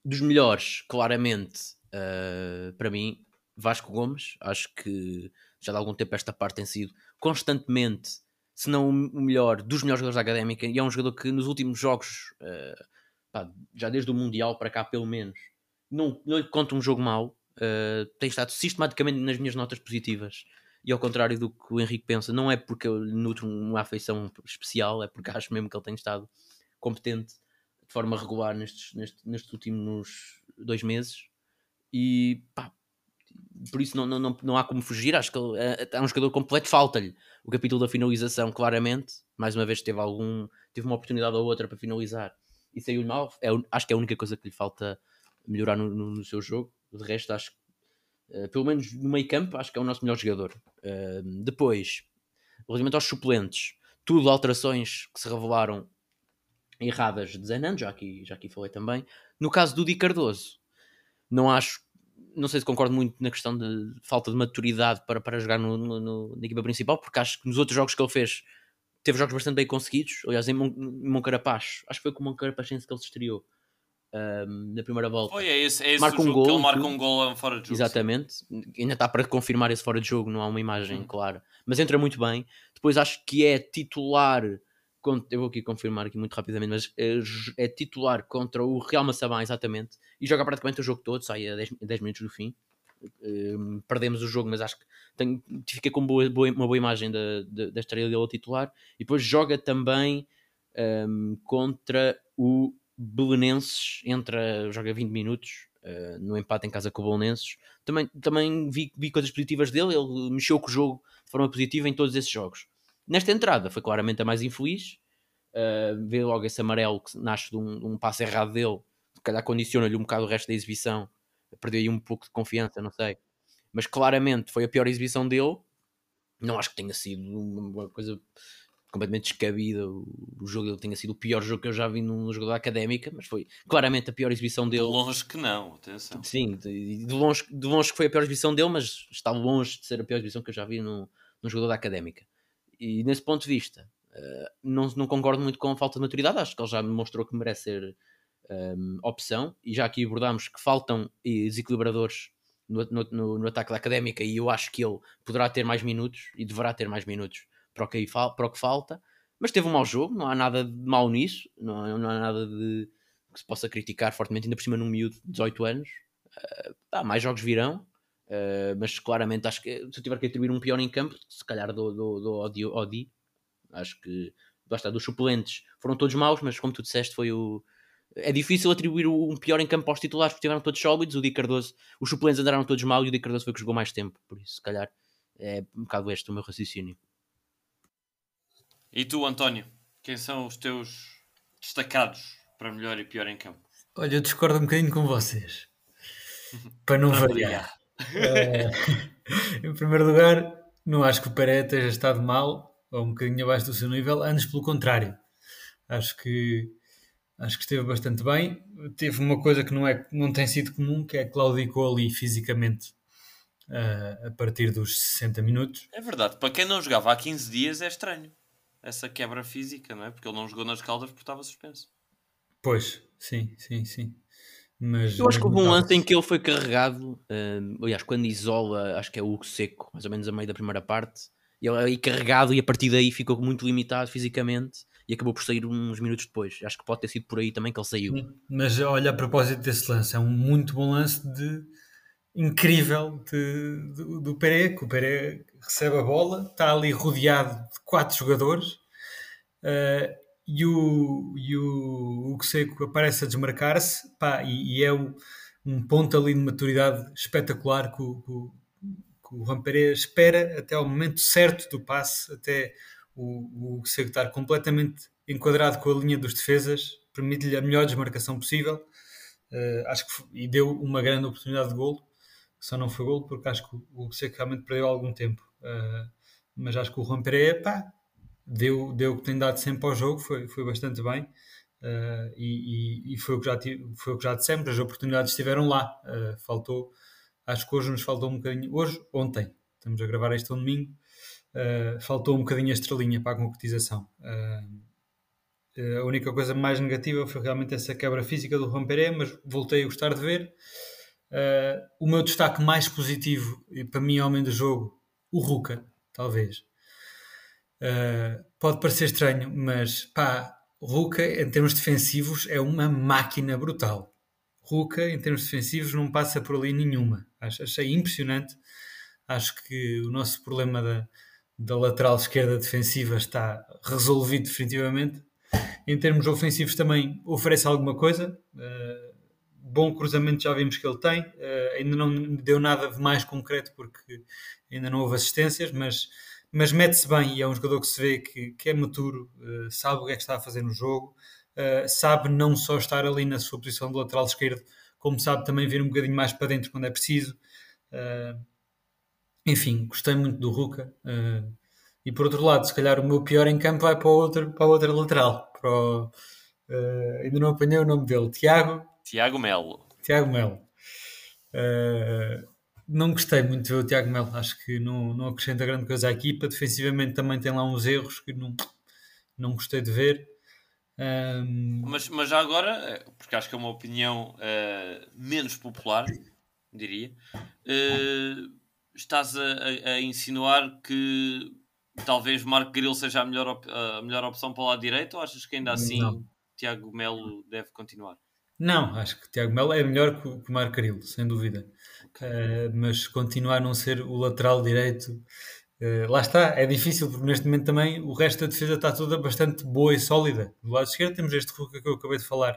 dos melhores claramente uh, para mim Vasco Gomes. Acho que já há algum tempo esta parte tem sido constantemente se não o melhor, dos melhores jogadores da académica, e é um jogador que nos últimos jogos, uh, pá, já desde o Mundial para cá pelo menos, não, não lhe conta um jogo mau, uh, tem estado sistematicamente nas minhas notas positivas. E ao contrário do que o Henrique pensa, não é porque eu nutro uma afeição especial, é porque acho mesmo que ele tem estado competente de forma regular nestes, nestes, nestes últimos dois meses. E pá, por isso não, não, não, não há como fugir. Acho que é, é um jogador completo, falta-lhe o capítulo da finalização, claramente. Mais uma vez teve algum, teve uma oportunidade ou outra para finalizar e saiu mal. É, acho que é a única coisa que lhe falta melhorar no, no, no seu jogo. De resto, acho que uh, pelo menos no meio campo, acho que é o nosso melhor jogador. Uh, depois, relativamente aos suplentes, tudo alterações que se revelaram erradas de Zenan, já aqui, já aqui falei também. No caso do Di Cardoso, não acho não sei se concordo muito na questão de falta de maturidade para, para jogar no, no, no, na equipa principal, porque acho que nos outros jogos que ele fez teve jogos bastante bem conseguidos. Aliás, em Moncarapaz, acho que foi com o Moncarapachense que ele se estreou um, na primeira volta.
Foi, é esse, é esse marca um gol, que ele marca um gol fora de jogo.
Exatamente, sim. ainda está para confirmar esse fora de jogo, não há uma imagem hum. clara, mas entra muito bem. Depois acho que é titular eu vou aqui confirmar aqui muito rapidamente, mas é, é titular contra o Real Massabá, exatamente, e joga praticamente o jogo todo, sai a 10, 10 minutos do fim. Um, perdemos o jogo, mas acho que tenho, fica com boa, boa, uma boa imagem da, da, da estreia dele titular. E depois joga também um, contra o Belenenses entra, joga 20 minutos uh, no empate em casa com o Belenenses. Também, também vi, vi coisas positivas dele, ele mexeu com o jogo de forma positiva em todos esses jogos. Nesta entrada foi claramente a mais infeliz. Uh, vê logo esse amarelo que nasce de um, de um passo errado dele, se calhar condiciona-lhe um bocado o resto da exibição. Perdeu aí um pouco de confiança, não sei. Mas claramente foi a pior exibição dele. Não acho que tenha sido uma coisa completamente descabida. O jogo dele tenha sido o pior jogo que eu já vi num jogador académica, mas foi claramente a pior exibição dele. De
longe que não, atenção.
Sim, de, de, longe, de longe que foi a pior exibição dele, mas está longe de ser a pior exibição que eu já vi num, num jogador da académica. E nesse ponto de vista, uh, não, não concordo muito com a falta de maturidade. Acho que ele já mostrou que merece ser um, ehm, opção. E já aqui abordámos que faltam desequilibradores no, no, no, ataque da académica. E eu acho que ele poderá ter mais minutos e deverá ter mais minutos para o que, para o que falta. Mas teve um mau jogo, não há nada de mau nisso, não, não há nada de que se possa criticar fortemente, ainda por cima num miúdo de 18 anos. Uh, mais jogos virão, uh, mas claramente acho que se eu tiver que atribuir um pior em campo, se calhar do, do, do Odi, Odi. Acho que basta, dos suplentes foram todos maus, mas como tu disseste, foi o. É difícil atribuir um pior em campo aos titulares porque estiveram todos sólidos. O Di Cardoso, os suplentes andaram todos mal e o Di Cardoso foi que jogou mais tempo, por isso, se calhar, é um bocado este o meu raciocínio.
E tu, António, quem são os teus destacados para melhor e pior em campo?
Olha, eu discordo um bocadinho com vocês. para não variar. Eh, em primeiro lugar, não acho que o Pereira tenha estado mal ou um bocadinho abaixo do seu nível, antes pelo contrário. Acho que acho que esteve bastante bem. Teve uma coisa que não, é, não tem sido comum, que é claudicou ali fisicamente uh, a partir dos 60 minutos.
É verdade, para quem não jogava há 15 dias é estranho essa quebra física, não é? Porque ele não jogou nas caldas porque estava suspenso.
Pois, sim, sim, sim. Mas,
eu acho que houve um lance em que ele foi carregado, uh, aliás, quando isola, acho que é o Hugo Seco, mais ou menos a meio da primeira parte, e ele aí carregado e a partir daí ficou muito limitado fisicamente e acabou por sair uns minutos depois. Acho que pode ter sido por aí também que ele saiu.
Mas olha, a propósito desse lance, é um muito bom lance de incrível de, de, do Pereira, o Pereira recebe a bola, está ali rodeado de quatro jogadores uh, e o, e o, o Seco aparece a desmarcar-se e, e, é o, um ponto ali de maturidade espetacular que o, que, o Juan Pereira espera até ao momento certo do passe, até o, o Seco estar completamente enquadrado com a linha dos defesas, permite-lhe a melhor desmarcação possível. Uh, acho que e deu uma grande oportunidade de golo só não foi gol porque acho que o Seco realmente perdeu algum tempo. Uh, mas acho que o Juan Pereira pá, deu, deu o que tem dado sempre ao jogo, foi, foi bastante bem. Uh, e, e, foi, o que já tive, foi o que já dissemos, as oportunidades estiveram lá. Uh, faltou, acho que hoje nos faltou um bocadinho. Hoje, ontem, estamos a gravar este um domingo, faltou um bocadinho a estrelinha para a concretização. a única coisa mais negativa foi realmente essa quebra física do Pereira, mas voltei a gostar de ver. Uh, o meu destaque mais positivo, e para mim, homem do jogo, o Ruka, talvez. Uh, pode parecer estranho, mas pá, Ruka, em termos defensivos, é uma máquina brutal. Ruka, em termos defensivos, não passa por ali nenhuma. Acho, achei impressionante. Acho que o nosso problema da, da lateral esquerda defensiva está resolvido definitivamente. Em termos ofensivos, também oferece alguma coisa. Uh, bom cruzamento já vimos que ele tem, uh, ainda não deu nada de mais concreto porque ainda não houve assistências, mas, mas mete-se bem e é um jogador que se vê que, que é maturo, uh, sabe o que é que está a fazer no jogo, uh, sabe não só estar ali na sua posição de lateral esquerdo, como sabe também vir um bocadinho mais para dentro quando é preciso. enfim, gostei muito do Ruka. e por outro lado, se calhar o meu pior em campo vai para, o outro, para a outra lateral. Para o, ainda não apanhei o nome dele, Tiago
Tiago Melo.
Tiago Melo. Não gostei muito de ver o Tiago Melo. Acho que não, não acrescenta grande coisa à equipa. Defensivamente também tem lá uns erros que não, não gostei de ver. Um...
Mas, mas já agora, eh, porque acho que é uma opinião uh, menos popular, diria, uh, estás a, a, insinuar que talvez Marco Grilo seja a melhor, a melhor opção para o lado direito ou achas que ainda assim não. Tiago Melo deve continuar?
Não, acho que Tiago Melo é melhor que, o Marco Carilo, sem dúvida. Uh, mas continuar a não ser o lateral direito Uh, lá está, é difícil porque neste momento também o resto da defesa está toda bastante boa e sólida. Do lado esquerdo temos este Ruka que eu acabei de falar.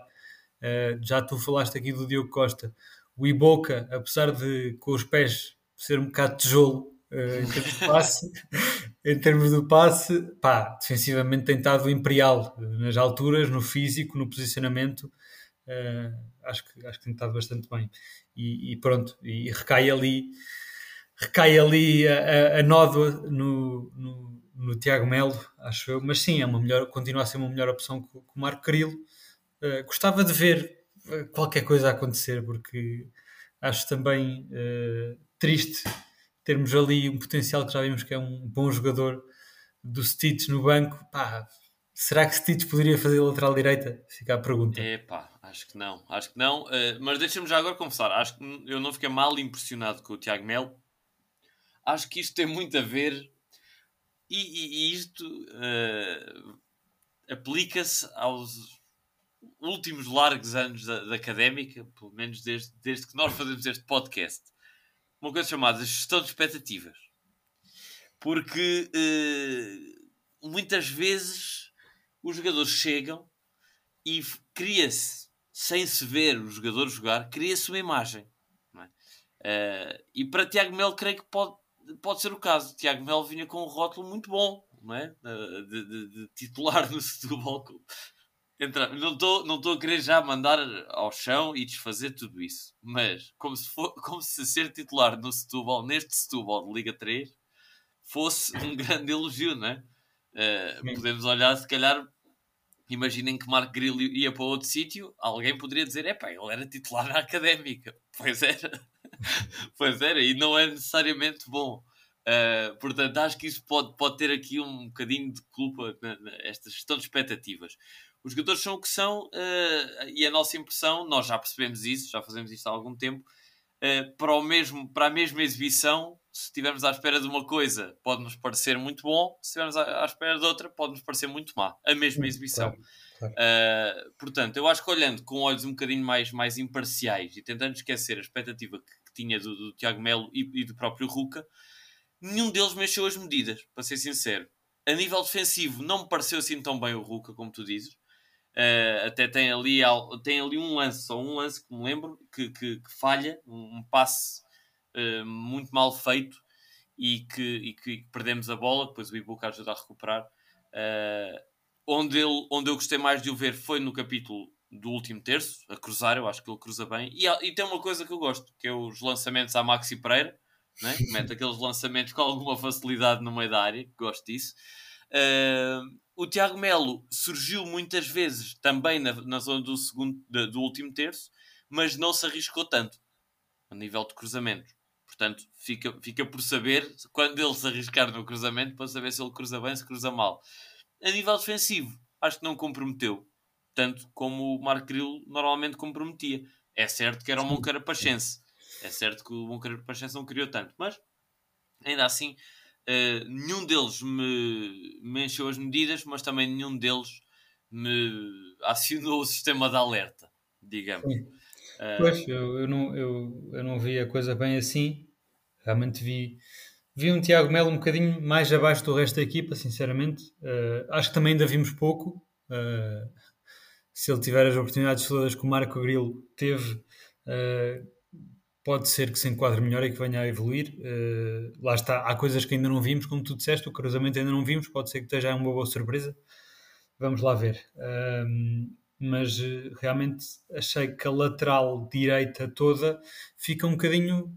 Uh, já tu falaste aqui do Diogo Costa. O Iboca, apesar de com os pés ser um bocado tijolo em termos de passe, em termos do passe, pá, defensivamente tem estado imperial nas alturas, no físico, no posicionamento. Acho, que, acho que tem estado bastante bem. E, e pronto, e recai ali recai ali a, a, a nódoa no, no, no, Tiago Melo, acho eu, mas sim, é uma melhor, continua a ser uma melhor opção que, que o Marco Carilo. Uh, gostava de ver eh, qualquer coisa acontecer, porque acho também uh, triste termos ali um potencial que já vimos que é um bom jogador do Stitch no banco. Pá, será que Stitch poderia fazer lateral direita? Fica a pergunta.
É pá, acho que não, acho que não. Uh, mas deixa-me já agora confessar, acho que eu não fiquei mal impressionado com o Tiago Melo acho que isto tem muito a ver e, e, e isto uh, aplica-se aos últimos largos anos da, da, académica, pelo menos desde, desde que nós fazemos este podcast. Uma coisa chamada gestão de expectativas. Porque uh, muitas vezes os jogadores chegam e cria-se, sem se ver o jogador jogar, cria-se uma imagem. É? Uh, e para Tiago Melo, creio que pode, pode ser o caso. Tiago Melo vinha com um rótulo muito bom, não é? De, de, de titular no Setúbal. Não estou não a querer já mandar ao chão e desfazer tudo isso, mas como se, for, como se ser titular no Setúbal, neste Setúbal de Liga 3, fosse um grande elogio, não é? Uh, podemos olhar, se calhar, imaginem que Marco Grillo ia para outro sítio, alguém poderia dizer: é pá, ele era titular na académica. Pois era. pois era, e não é necessariamente bom. Uh, portanto, acho que isso pode, pode ter aqui um bocadinho de culpa nesta gestão de expectativas. Os jogadores são o que são uh, e a nossa impressão, nós já percebemos isso, já fazemos isto há algum tempo, uh, para, o mesmo, para a mesma exibição, se estivermos à espera de uma coisa, pode-nos parecer muito bom, se estivermos à, à espera de outra, pode-nos parecer muito má. A mesma exibição. Claro. Uh, portanto, eu acho que olhando com olhos um bocadinho mais, mais imparciais e tentando esquecer a expectativa que, que tinha do, do, Tiago Melo e, e, do próprio Ruca, nenhum deles mexeu as medidas, para ser sincero. A nível defensivo, não me pareceu assim tão bem o Ruca, como tu dizes. Uh, até tem ali, tem ali um lance, só um lance que me lembro, que, que, que falha, um passe uh, muito mal feito e que, e que, perdemos a bola. Depois o Ibuka ajuda a recuperar. Uh, onde, ele, onde eu gostei mais de o ver foi no capítulo do último terço, a cruzar, eu acho que ele cruza bem. E, e tem uma coisa que eu gosto, que é os lançamentos à Maxi Pereira, né? mete aqueles lançamentos com alguma facilidade no meio da área, gosto disso. Uh, o Tiago Melo surgiu muitas vezes também na, na zona do, segundo, do último terço, mas não se arriscou tanto a nível de cruzamentos. Portanto, fica, fica por saber quando ele se arriscar no cruzamento para saber se ele cruza bem, se cruza mal a nível defensivo, acho que não comprometeu tanto como o Marco Grilo normalmente comprometia. É certo que era o Moncara Pachense, é certo que o Moncara Pachense não criou tanto, mas ainda assim, uh, nenhum deles me, me encheu as medidas, mas também nenhum deles me acionou o sistema de alerta, digamos.
Uh, pois, eu, eu, não, eu, eu não vi a coisa bem assim, realmente vi Vi um Tiago Melo um bocadinho mais abaixo do resto da equipa, sinceramente. Uh, acho que também ainda vimos pouco. Uh, se ele tiver as oportunidades todas que o Marco Grilo teve, uh, pode ser que se enquadre melhor e que venha a evoluir. lá está, há coisas que ainda não vimos, como tu disseste, o cruzamento ainda não vimos, pode ser que esteja uma boa surpresa. Vamos lá ver. mas realmente achei que a lateral direita toda fica um bocadinho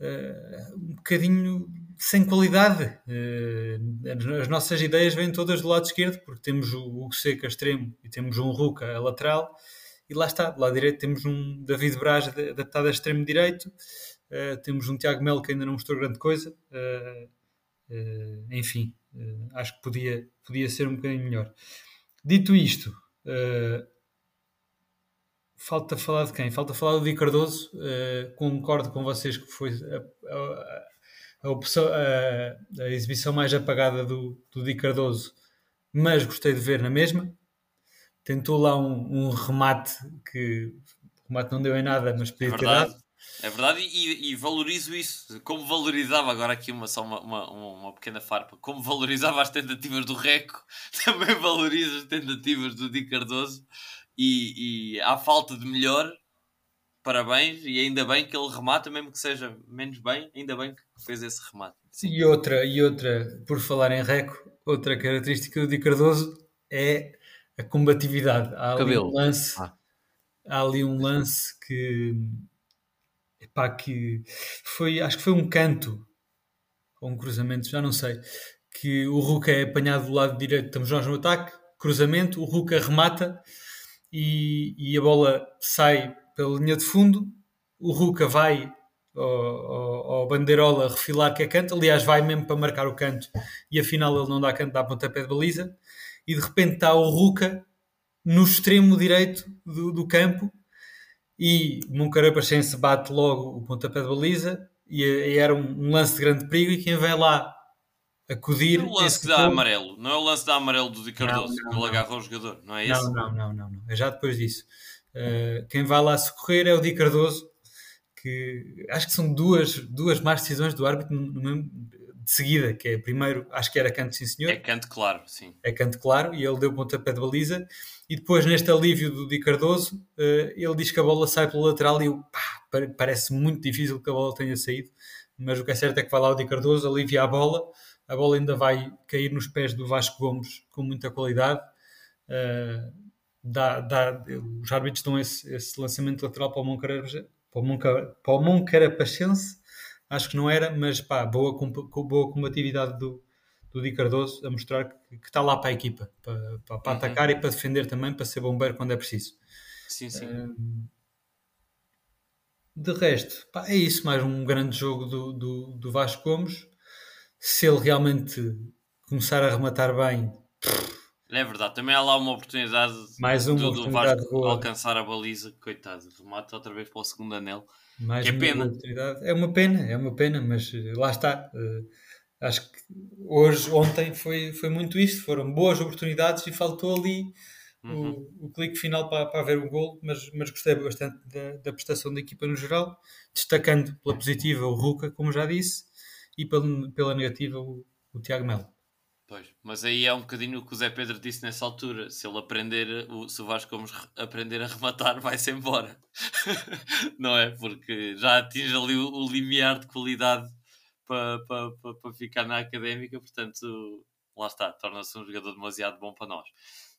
uh, um bocadinho sem qualidade. Uh, as nossas ideias vêm todas do lado esquerdo, porque temos o Hugo Seca extremo e temos um Ruca a lateral, e lá está, do lado direito temos um David Braz adaptado a extremo direito, uh, temos um Tiago Melo que ainda não mostrou grande coisa. enfim, acho que podia, podia ser um bocadinho melhor. Dito isto, falta falar de quem? Falta falar do Di Cardoso. Uh, concordo com vocês que foi a, a, a, opção, a, exibição mais apagada do, do Di Cardoso, mas gostei de ver na mesma. Tentou lá um, um remate que o remate não deu em nada, mas podia é ter dado.
É verdade, e, e, valorizo isso. Como valorizava, agora aqui uma, só uma, uma, uma, pequena farpa, como valorizava as tentativas do Reco, também valorizo as tentativas do Di Cardoso. E, e à falta de melhor, parabéns, e ainda bem que ele remata, mesmo que seja menos bem, ainda bem que fez esse remate.
Sim. E outra, e outra, por falar em Reco, outra característica do Di Cardoso é a combatividade. Há ali Cabelo. um lance, ah. há ali um lance que epá, que foi, acho que foi um canto ou um cruzamento, já não sei, que o Ruka é apanhado do lado direito, estamos nós no ataque, cruzamento, o Ruka remata e, e a bola sai pela linha de fundo, o Ruka vai ao, ao, ao bandeirola refilar que é canto, aliás vai mesmo para marcar o canto e afinal ele não dá canto, dá pontapé de baliza e de repente está o Ruka no extremo direito do, do campo e Moncarapachense bate logo o pontapé de baliza e, e era um, um, lance de grande perigo e quem vem lá acudir...
É o lance que dá amarelo, não é o lance da amarelo do Di Cardoso, que ele agarra o jogador, não é
isso? Não, não, não, não, não. é já depois disso. Uh, quem vai lá socorrer é o Di Cardoso, que acho que são duas, duas más decisões do árbitro mesmo, de seguida, que é primeiro, acho que era canto sim senhor.
É canto claro, sim.
É canto claro, e ele deu o pontapé de baliza, e depois neste alívio do Di Cardoso, uh, ele diz que a bola sai pelo lateral e eu, pá, parece muito difícil que a bola tenha saído, mas o que é certo é que vai lá o Di Cardoso, alivia a bola, a bola ainda vai cair nos pés do Vasco Gomes com muita qualidade, uh, dá, dá, os árbitros dão esse, esse lançamento lateral para o Moncarapachense, para o Moncarapachense acho que não era, mas pá, boa, boa combatividade do, do Di Cardoso a mostrar que, que está lá para a equipa, para, para, para uhum. atacar e para defender também, para ser bombeiro quando é preciso.
Sim, sim. Um,
de resto, pá, é isso, mais um grande jogo do, do, do Vasco Gomes. Se ele realmente começar a rematar bem.
É verdade, também há lá uma oportunidade,
mais uma
do,
oportunidade
Vasco alcançar a baliza, coitado, remata outra vez para o segundo anel.
Mais é pena. É uma pena, é uma pena, mas eh, lá está. Uh, acho que hoje, ontem foi, foi muito isto. Foram boas oportunidades e faltou ali uhum. o, o clique final para, para haver o gol, mas, mas gostei bastante da, da prestação da equipa no geral, destacando pela positiva o Ruca, como já disse, e pela, negativa o, o Tiago Melo.
Pois, mas aí é um bocadinho o que o Zé Pedro disse nessa altura. Se ele aprender, o, se o Vasco aprender a rematar, vai-se embora. não é? Porque já atinge ali o, o limiar de qualidade para, para, para, para ficar na académica, portanto, lá está, torna-se um jogador demasiado bom para nós.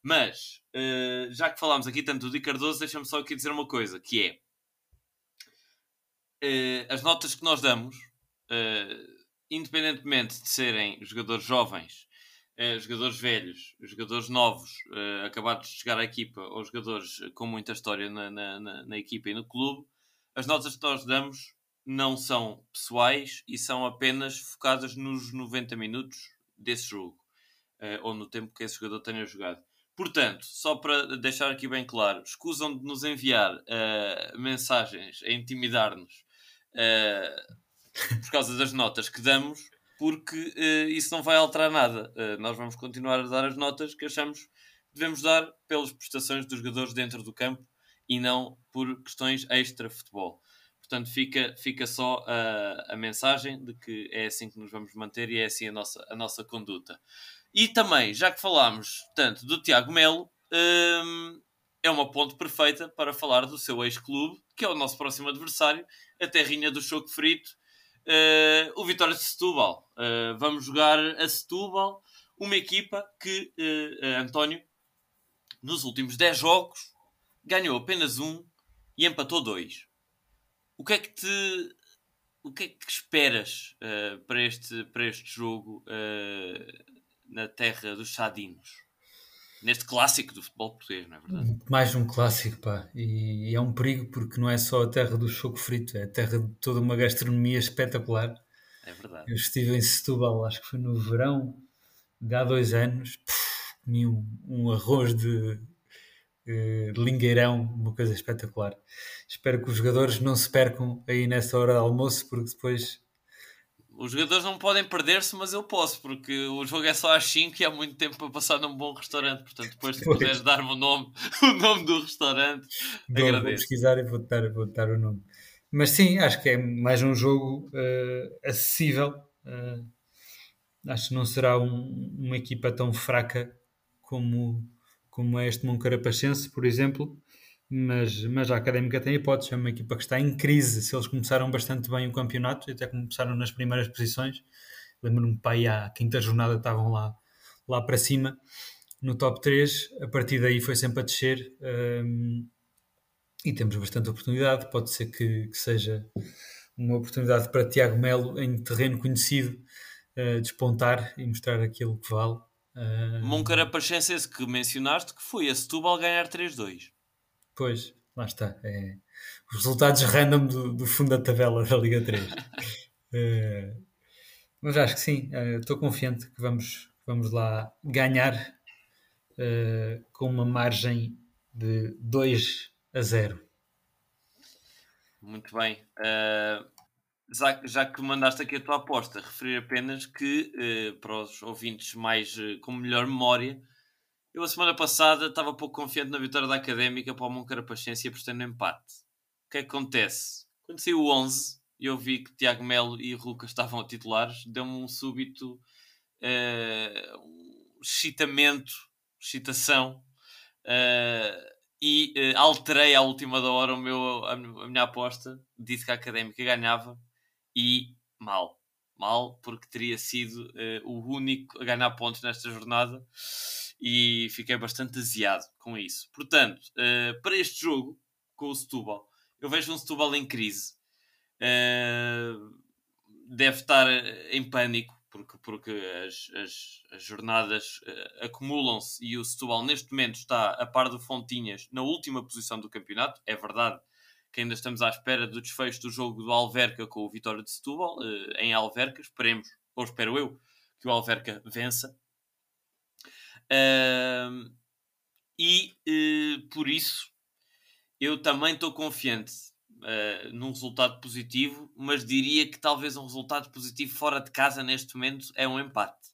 Mas, uh, já que falámos aqui tanto do Di Cardoso, deixa-me só aqui dizer uma coisa, que é uh, as notas que nós damos, uh, independentemente de serem jogadores jovens uh, jogadores velhos, jogadores novos, uh, acabados de chegar à equipa, ou jogadores com muita história na, na, na, na equipa e no clube, as notas que nós damos não são pessoais e são apenas focadas nos 90 minutos desse jogo, uh, ou no tempo que esse jogador tenha jogado. Portanto, só para deixar aqui bem claro, escusam de nos enviar uh, mensagens a intimidar-nos uh, por causa das notas que damos, porque uh, isso não vai alterar nada. Uh, nós vamos continuar a dar as notas que achamos que devemos dar pelas prestações dos jogadores dentro do campo e não por questões extra-futebol. Portanto, fica, fica só a, a mensagem de que é assim que nos vamos manter e é assim a nossa, a nossa conduta. E também, já que falámos tanto do Tiago Melo, hum, é uma ponte perfeita para falar do seu ex-clube, que é o nosso próximo adversário, a terrinha do choco frito, uh, o Vitória de Setúbal. Uh, vamos jogar a Setúbal, uma equipa que, uh, António, nos últimos 10 jogos, ganhou apenas um e empatou dois. O que é que te. O que é que esperas para, este, para este jogo na terra dos Sadinos? Neste clássico do futebol português, não é verdade?
Mais um clássico, pá. E, é um perigo porque não é só a terra do choco frito, é a terra de toda uma gastronomia espetacular.
É verdade.
Eu estive em Setúbal, acho que foi no verão de há dois anos, comi um, um arroz de, de lingueirão, uma coisa espetacular. Espero que os jogadores não se percam aí nessa hora de almoço, porque depois
os jogadores não podem perder-se, mas eu posso, porque o jogo é só às 5 e há muito tempo para passar num bom restaurante. Portanto, depois se puderes dar-me o nome, o nome do restaurante,
Dou, agradeço. Vou pesquisar e vou dar, vou dar o nome. mas sim, acho que é mais um jogo uh, acessível. Uh, acho que não será um, uma equipa tão fraca como, como é este Moncarapachense, por exemplo. Mas, mas a Académica tem hipótese, é uma equipa que está em crise. Se eles começaram bastante bem o campeonato, até começaram nas primeiras posições, lembro-me aí à quinta jornada estavam lá, lá para cima, no top 3. A partir daí foi sempre a descer. Um, e temos bastante oportunidade. Pode ser que, que seja uma oportunidade para Tiago Melo, em terreno conhecido, uh, despontar e mostrar aquilo que vale.
Uh, Moncarapachense esse que mencionaste, que foi a Setúbal ganhar 3-2.
Pois, lá está. É, os resultados random do, do, fundo da tabela da Liga 3. uh, eh, mas acho que sim, estou confiante que vamos, vamos lá ganhar com uma margem de 2 a 0.
Muito bem. Uh, já, já, que mandaste aqui a tua aposta, referir apenas que, uh, para os ouvintes mais uh, com melhor memória, eu a semana passada estava pouco confiante na vitória da Académica para o Moncarapachense e apostei no empate. O que é que acontece? Quando saiu o 11 e eu vi que Tiago Melo e Ruca estavam titulares, deu-me um súbito um excitamento, excitação. Uh, e uh, alterei à última da hora o meu, a, minha aposta. Disse que a Académica ganhava e mal. Mal, porque teria sido uh, o único a ganhar pontos nesta jornada e fiquei bastante aziado com isso. Portanto, uh, para este jogo, com o Setúbal, eu vejo um Setúbal em crise. deve estar em pânico porque, porque as, as, as jornadas uh, acumulam-se e o Setúbal neste momento está a par do Fontinhas na última posição do campeonato. É verdade que ainda estamos à espera do desfecho do jogo do Alverca com o Vitória de Setúbal uh, em Alverca. Esperemos, ou espero eu, que o Alverca vença. Uh, e uh, por isso eu também estou confiante uh, num resultado positivo, mas diria que talvez um resultado positivo fora de casa neste momento é um empate.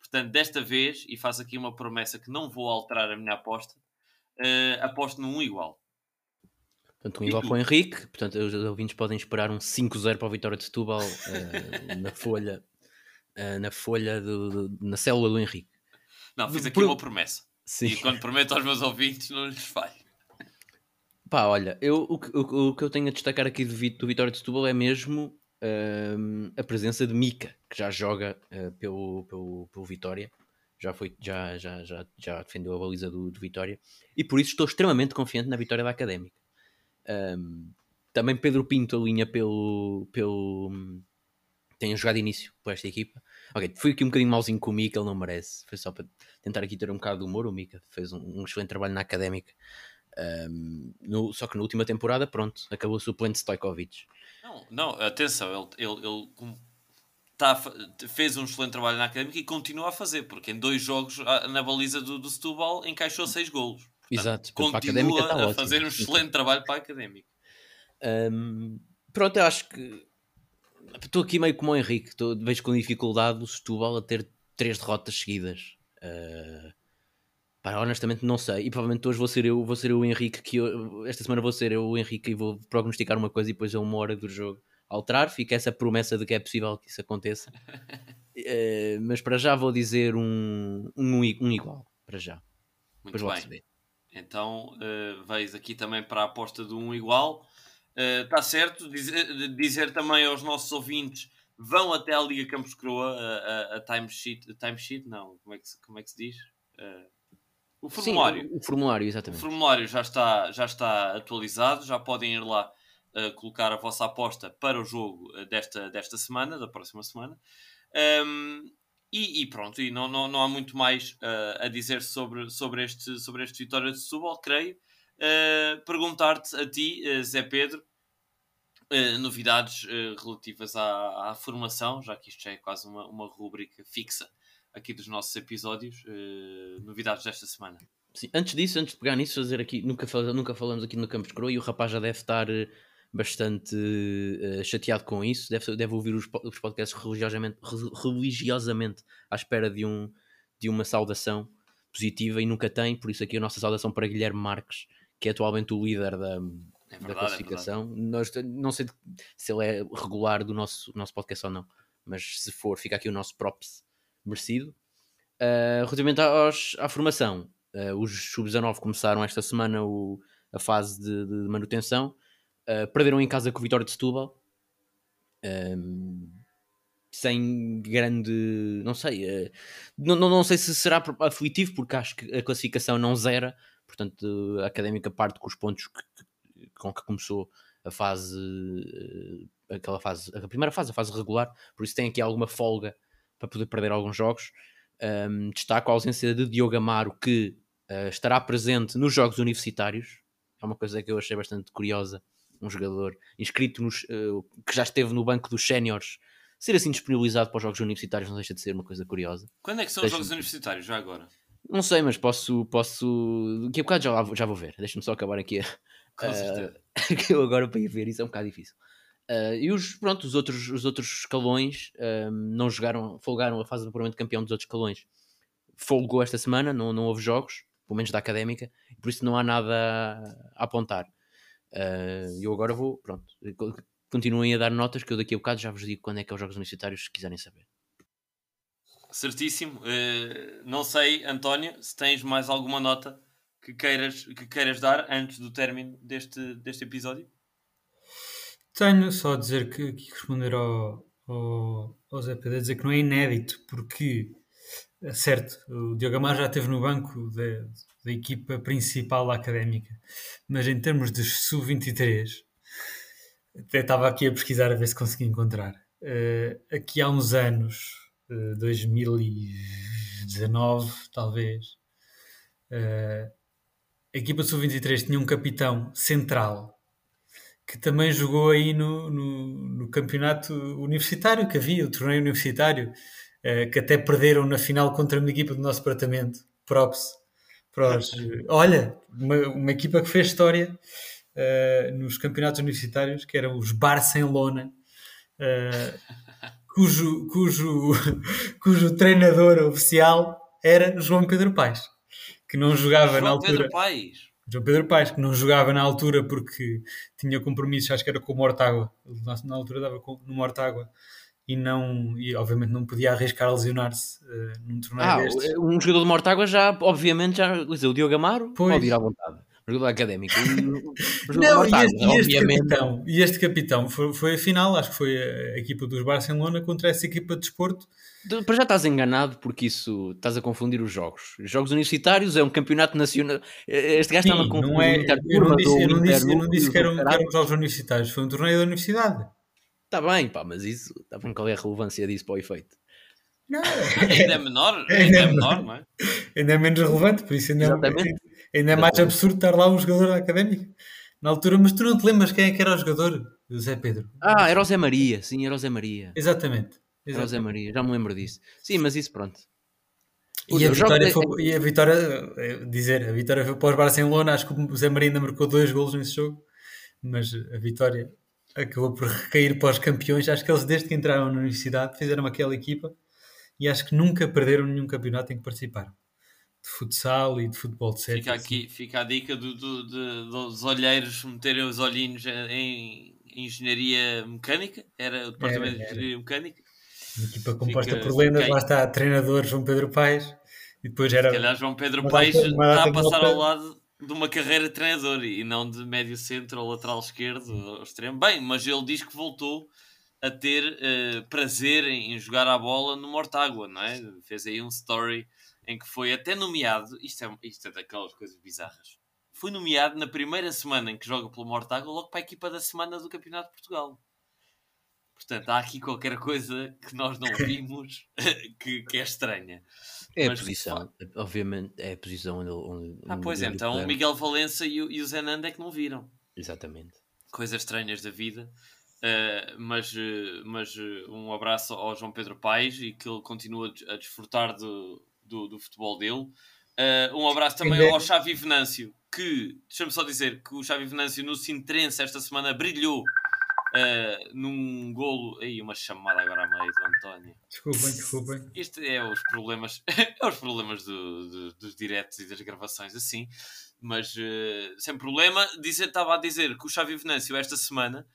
Portanto, desta vez, e faço aqui uma promessa que não vou alterar a minha aposta, aposto num igual.
Portanto, um igual para o Henrique. Portanto, os ouvintes podem esperar um 5-0 para a vitória de Setúbal uh, na folha, uh, na folha do, do, na célula do Henrique.
Não, fiz aqui uma promessa. Sim. E quando prometo aos meus ouvintes, não lhes falho.
Pá, olha, eu, o, o, o que eu tenho a destacar aqui do, do Vitória de Setúbal é mesmo uh, a presença de Mika, que já joga uh, pelo, pelo, pelo Vitória, já, foi, já, já, já, já defendeu a baliza do, do Vitória, e por isso estou extremamente confiante na vitória da Académica. Um, também Pedro Pinto alinha pelo, pelo. tem jogado início por esta equipa. Ok, fui aqui um bocadinho malzinho com o Mika, ele não merece. Foi só para tentar aqui ter um bocado de humor. O Mika fez um, um excelente trabalho na Académica. Um, no, só que na última temporada, pronto, acabou o suplente Stojkovic.
Não, não, atenção, ele, ele, ele tá, fez um excelente trabalho na académica e continua a fazer, porque em dois jogos na baliza do, do Setúbal encaixou seis golos. Portanto,
Exato,
continua a, tá a fazer um excelente trabalho para a académica.
Um, pronto, eu acho que estou aqui meio como o Henrique, estou, vejo com dificuldade o Setúbal a ter três derrotas seguidas. Uh, Pá, honestamente não sei. E provavelmente hoje vou ser eu, vou ser eu o Henrique, que eu, esta semana vou ser eu o Henrique e vou prognosticar uma coisa e depois a uma hora do jogo alterar. Fica essa promessa de que é possível que isso aconteça. uh, mas para já vou dizer um, um, um igual. Para já.
Muito depois bem. Então uh, veis aqui também para a aposta do um igual. Está uh, certo. Dizer, dizer também aos nossos ouvintes vão até a Liga Campos Croa, a, a, a timesheet, timesheet, não, como é que, como é que se diz? Uh, o formulário.
Sim, o, formulário, exatamente.
O formulário já está, já está atualizado, já podem ir lá uh, colocar a vossa aposta para o jogo desta, desta semana, da próxima semana. Um, e, e, pronto, e não, não, não há muito mais uh, a dizer sobre, sobre, este, sobre este Vitória de Setúbal, creio. Perguntar-te a ti, Zé Pedro, novidades relativas à, à formação, já que isto já é quase uma, uma rúbrica fixa aqui dos nossos episódios, uh, novidades desta semana.
Sim, antes disso, antes de pegar nisso, fazer aqui, nunca, fal nunca falamos aqui no Campos Croa e o rapaz já deve estar uh, bastante uh, chateado com isso, deve, deve ouvir os, os podcasts religiosamente, religiosamente à espera de, um, de uma saudação positiva e nunca tem, por isso aqui a nossa saudação para Guilherme Marques, que é atualmente o líder da,
É
da
verdade, é
classificação. Nós, não sei se ele é regular do nosso, nosso podcast ou não, mas se for, fica aqui o nosso props merecido. Uh, relativamente aos, à formação, uh, os sub-19 começaram esta semana o, a fase de, de manutenção, uh, perderam em casa com o Vitória de Setúbal, um, sem grande, não sei, uh, não, não, sei se será aflitivo, porque acho que a classificação não zera, portanto a Académica parte com os pontos que, com que começou a fase, uh, aquela fase, a primeira fase, a fase regular, por isso tem aqui alguma folga para poder perder alguns jogos. Um, destaco a ausência de Diogo Amaro, que estará presente nos Jogos Universitários. É uma coisa que eu achei bastante curiosa. Um jogador inscrito nos, uh, que já esteve no banco dos séniores ser assim disponibilizado para os Jogos Universitários não deixa de ser uma coisa curiosa.
Quando é que são os Jogos Universitários, já agora?
Não sei, mas posso. posso... Daqui a bocado já, já vou ver. Deixa-me só acabar aqui.
Com uh,
que eu agora para ir ver isso é um bocado difícil. Uh, e os, pronto, os, outros, os outros escalões uh, não jogaram, folgaram a fase de apuramento campeão dos outros escalões. Folgou esta semana, não, não houve jogos, pelo menos da académica, por isso não há nada a apontar. E uh, eu agora vou, pronto, continuem a dar notas que eu daqui a bocado já vos digo quando é que é os jogos universitários, se quiserem saber.
Certíssimo. não sei, António, se tens mais alguma nota que queiras, que queiras dar antes do término deste, deste episódio.
Tenho só a dizer que aqui responder ao, ao, ao Zé Pedro, dizer que não é inédito, porque, certo, o Diogo Amar já esteve no banco da, da equipa principal académica, mas em termos de sub-23, até estava aqui a pesquisar a ver se consegui encontrar. Uh, aqui há uns anos, uh, 2019 talvez, uh, a equipa sub-23 tinha um capitão central que também jogou aí no, no, no, campeonato universitário que havia, o torneio universitário, que até perderam na final contra uma equipa do nosso departamento. Props. Pros, olha, uma, uma, equipa que fez história uh, nos campeonatos universitários, que eram os Barcelona, uh, cujo, cujo, cujo treinador oficial era João Pedro Paes, que não jogava
João
na altura.
Pedro Paes
João Pedro Paes, que não jogava na altura porque tinha compromissos, acho que era com o Mortágua. Na altura dava no Mortágua e não e obviamente não podia arriscar a lesionar-se uh, num torneio
ah,
destes.
Um jogador de Mortágua já, obviamente, já, o Diogo Amaro pois. pode ir à vontade. Um jogador académico.
não, Mortágua, e, este, e, este capitão, e este capitão foi, foi a final, acho que foi a equipa dos Barcelona contra essa equipa de desporto
para já estás enganado porque isso estás a confundir os jogos. Os jogos universitários é um campeonato nacional. Este gajo estava a confundir.
Não é, eu, não disse, eu, não disse, eu não disse que eram, que eram jogos universitários, foi um torneio da universidade.
Está bem, pá, mas isso, está bem, qual é a relevância disso para o efeito?
Não, ainda é menor, ainda é menor, não é?
Ainda é menos relevante, por isso ainda, é, ainda é mais absurdo estar lá um jogador académico na altura, mas tu não te lembras quem é que era o jogador? O Zé Pedro.
Ah, era o Zé Maria, sim, era o Zé Maria.
Exatamente.
Exato. José Maria, já me lembro disso. Sim, mas isso pronto.
E a, vitória foi, e a vitória, eh, dizer, a vitória foi para os Barcelona, acho que o Zé Maria ainda marcou dois golos nesse jogo, mas a vitória acabou por recair para os campeões. Acho que eles, desde que entraram na universidade, fizeram aquela equipa e acho que nunca perderam nenhum campeonato em que participaram. De futsal e de futebol de série.
Fica, aqui, fica a dica do, do, de, dos olheiros meterem os olhinhos em engenharia mecânica, era o departamento era, era. de engenharia mecânica
uma equipa composta Fica, por lendas, lá está treinador João Pedro Paes e depois era.
Se calhar João Pedro Paes está a passar ao lado de uma carreira de treinador e não de médio centro ou lateral esquerdo ou extremo. Bem, mas ele diz que voltou a ter uh, prazer em, jogar a bola no Mortágua, não é? Fez aí um story em que foi até nomeado. Isto é, isto é daquelas coisas bizarras. Foi nomeado na primeira semana em que joga pelo Mortágua, logo para a equipa da semana do Campeonato de Portugal. Portanto, há aqui qualquer coisa que nós não vimos que, que é estranha.
É Mas, a posição, obviamente, é a posição onde. onde
ah, pois é, então o Miguel Valença e o, e o Zé Nanda é que não viram.
Exatamente.
Coisas estranhas da vida. Uh, mas mas uh, um abraço ao João Pedro Paes e que ele continua a desfrutar do, do, do futebol dele. Uh, um abraço também ao Xavi Venâncio, que, deixa-me só dizer que o Xavi Venâncio no Sintrense esta semana brilhou uh, num golo. Aí, uma chamada agora a meio António.
Desculpem, desculpem.
Isto é os problemas, é os problemas do, do, dos diretos e das gravações assim. mas uh, sem problema. Estava a dizer que o Xavi Venâncio esta semana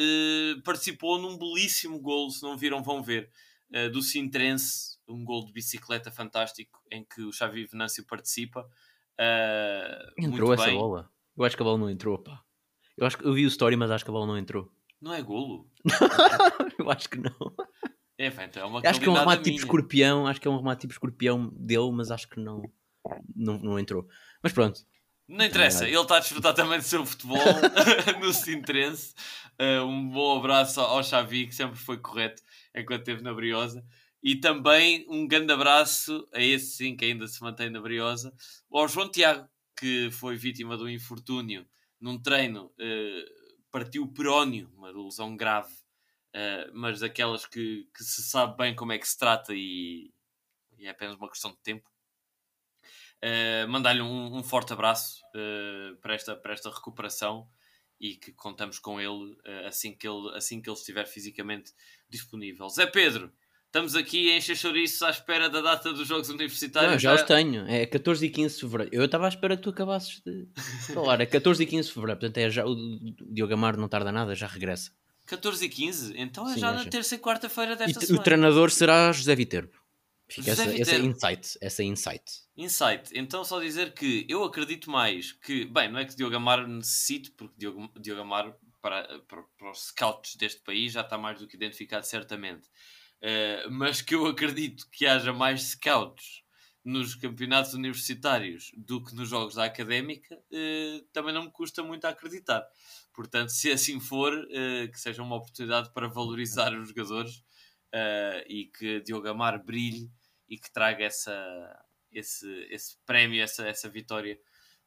uh, participou num belíssimo gol, se não viram vão ver, uh, do Sintrense, um gol de bicicleta fantástico em que o Xavi Venâncio participa.
entrou essa bem. bola? Eu acho que a bola não entrou, pá. Eu acho que eu vi o story, mas acho que a bola não entrou.
Não é golo?
eu acho que não.
É, então é uma
acho que é um remate tipo escorpião, acho que é um remate tipo escorpião dele, mas acho que não, não, não entrou. Mas pronto.
Não interessa, ele está a desfrutar também do seu futebol no Sintrense. Uh, um bom abraço ao Xavi, que sempre foi correto enquanto esteve na Briosa. E também um grande abraço a esse sim que ainda se mantém na Briosa, ao João Tiago, que foi vítima do infortúnio num treino, uh, partiu o perónio, uma lesão grave uh, mas daquelas que, que, se sabe bem como é que se trata e, e é apenas uma questão de tempo. Uh, Mandar-lhe um, um, forte abraço uh, para, esta, para esta recuperação e que contamos com ele, assim, que ele assim que ele estiver fisicamente disponível. Zé Pedro, Estamos aqui em encher à espera da data dos Jogos Universitários.
Não, já, já os tenho. É 14 e 15 de Fevereiro. Eu estava à espera que tu acabasses de falar. É 14 e 15 de Fevereiro. Portanto, é já, o Diogo Amaro não tarda nada, já regressa.
14 e 15? Então é Sim, já na terça e quarta-feira desta e semana.
O treinador será José Viterbo. José essa, Viterbo. essa insight, essa insight.
Insight. Então só dizer que eu acredito mais que, bem, não é que Diogo Amaro necessite, porque Diogo, Diogo Amaro para, para, para, os scouts deste país já está mais do que identificado certamente. Uh, mas que eu acredito que haja mais scouts nos campeonatos universitários do que nos jogos da académica, uh, também não me custa muito acreditar. Portanto, se assim for, uh, que seja uma oportunidade para valorizar os jogadores uh, e que Diogo Amar brilhe e que traga essa, esse, esse prémio, essa, essa vitória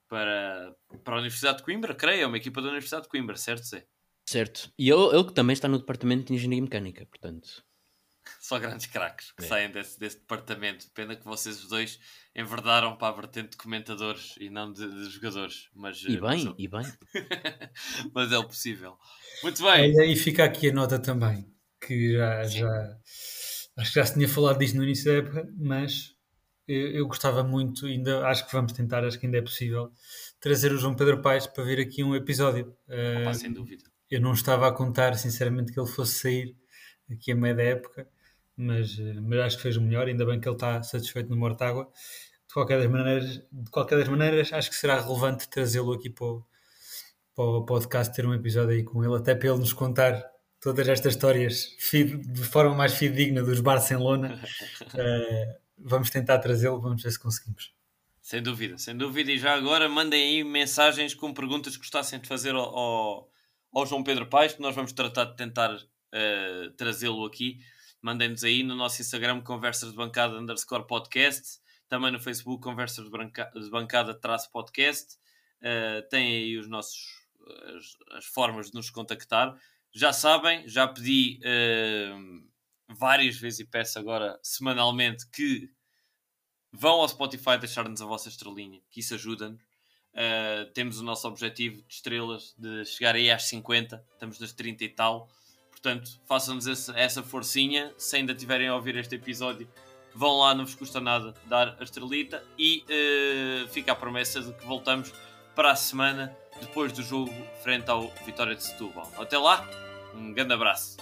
para, para a Universidade de Coimbra, creio, é uma equipa da Universidade de Coimbra, certo, Zé?
Certo. E ele, ele que também está no departamento de Engenharia Mecânica, portanto.
Só grandes craques que é. saem desse, desse departamento. Pena que vocês os dois enverdaram para a vertente de comentadores e não de, de jogadores. Mas,
e eh, bem, mas, e bem.
mas é o possível. Muito bem.
E fica aqui a nota também, que já, já acho que já se tinha falado disto no início da época, mas eu, eu, gostava muito, ainda acho que vamos tentar, acho que ainda é possível, trazer o João Pedro Paes para ver aqui um episódio.
Opa, uh, sem dúvida.
Eu não estava a contar, sinceramente, que ele fosse sair aqui a meio da época, mas, eh, mas acho que fez o melhor, ainda bem que ele está satisfeito no Mortágua. De qualquer das maneiras, de qualquer das maneiras acho que será relevante trazê-lo aqui para o, para o podcast, ter um episódio aí com ele, até para ele nos contar todas estas histórias de forma mais fidedigna dos Barcelona. uh, vamos tentar trazê-lo, vamos ver se conseguimos.
Sem dúvida, sem dúvida. E já agora mandem aí mensagens com perguntas que gostassem de fazer ao, ao, ao João Pedro Paes, que nós vamos tratar de tentar uh, trazê-lo aqui mandem-nos aí no nosso Instagram, Conversas de Bancada underscore podcast, também no Facebook, Conversas de, de Bancada traço podcast. Uh, tem aí os nossos, as, as, formas de nos contactar. Já sabem, já pedi uh, várias vezes e peço agora semanalmente que vão ao Spotify deixar-nos a vossa estrelinha, que isso ajuda-nos. Uh, temos o nosso objetivo de estrelas de chegar aí às 50, estamos nas 30 e tal. Portanto, façam-nos essa forcinha. Se ainda tiverem a ouvir este episódio, vão lá, não vos custa nada dar a estrelita. E uh, fica a promessa de que voltamos para a semana depois do jogo frente ao Vitória de Setúbal. Até lá, um grande abraço.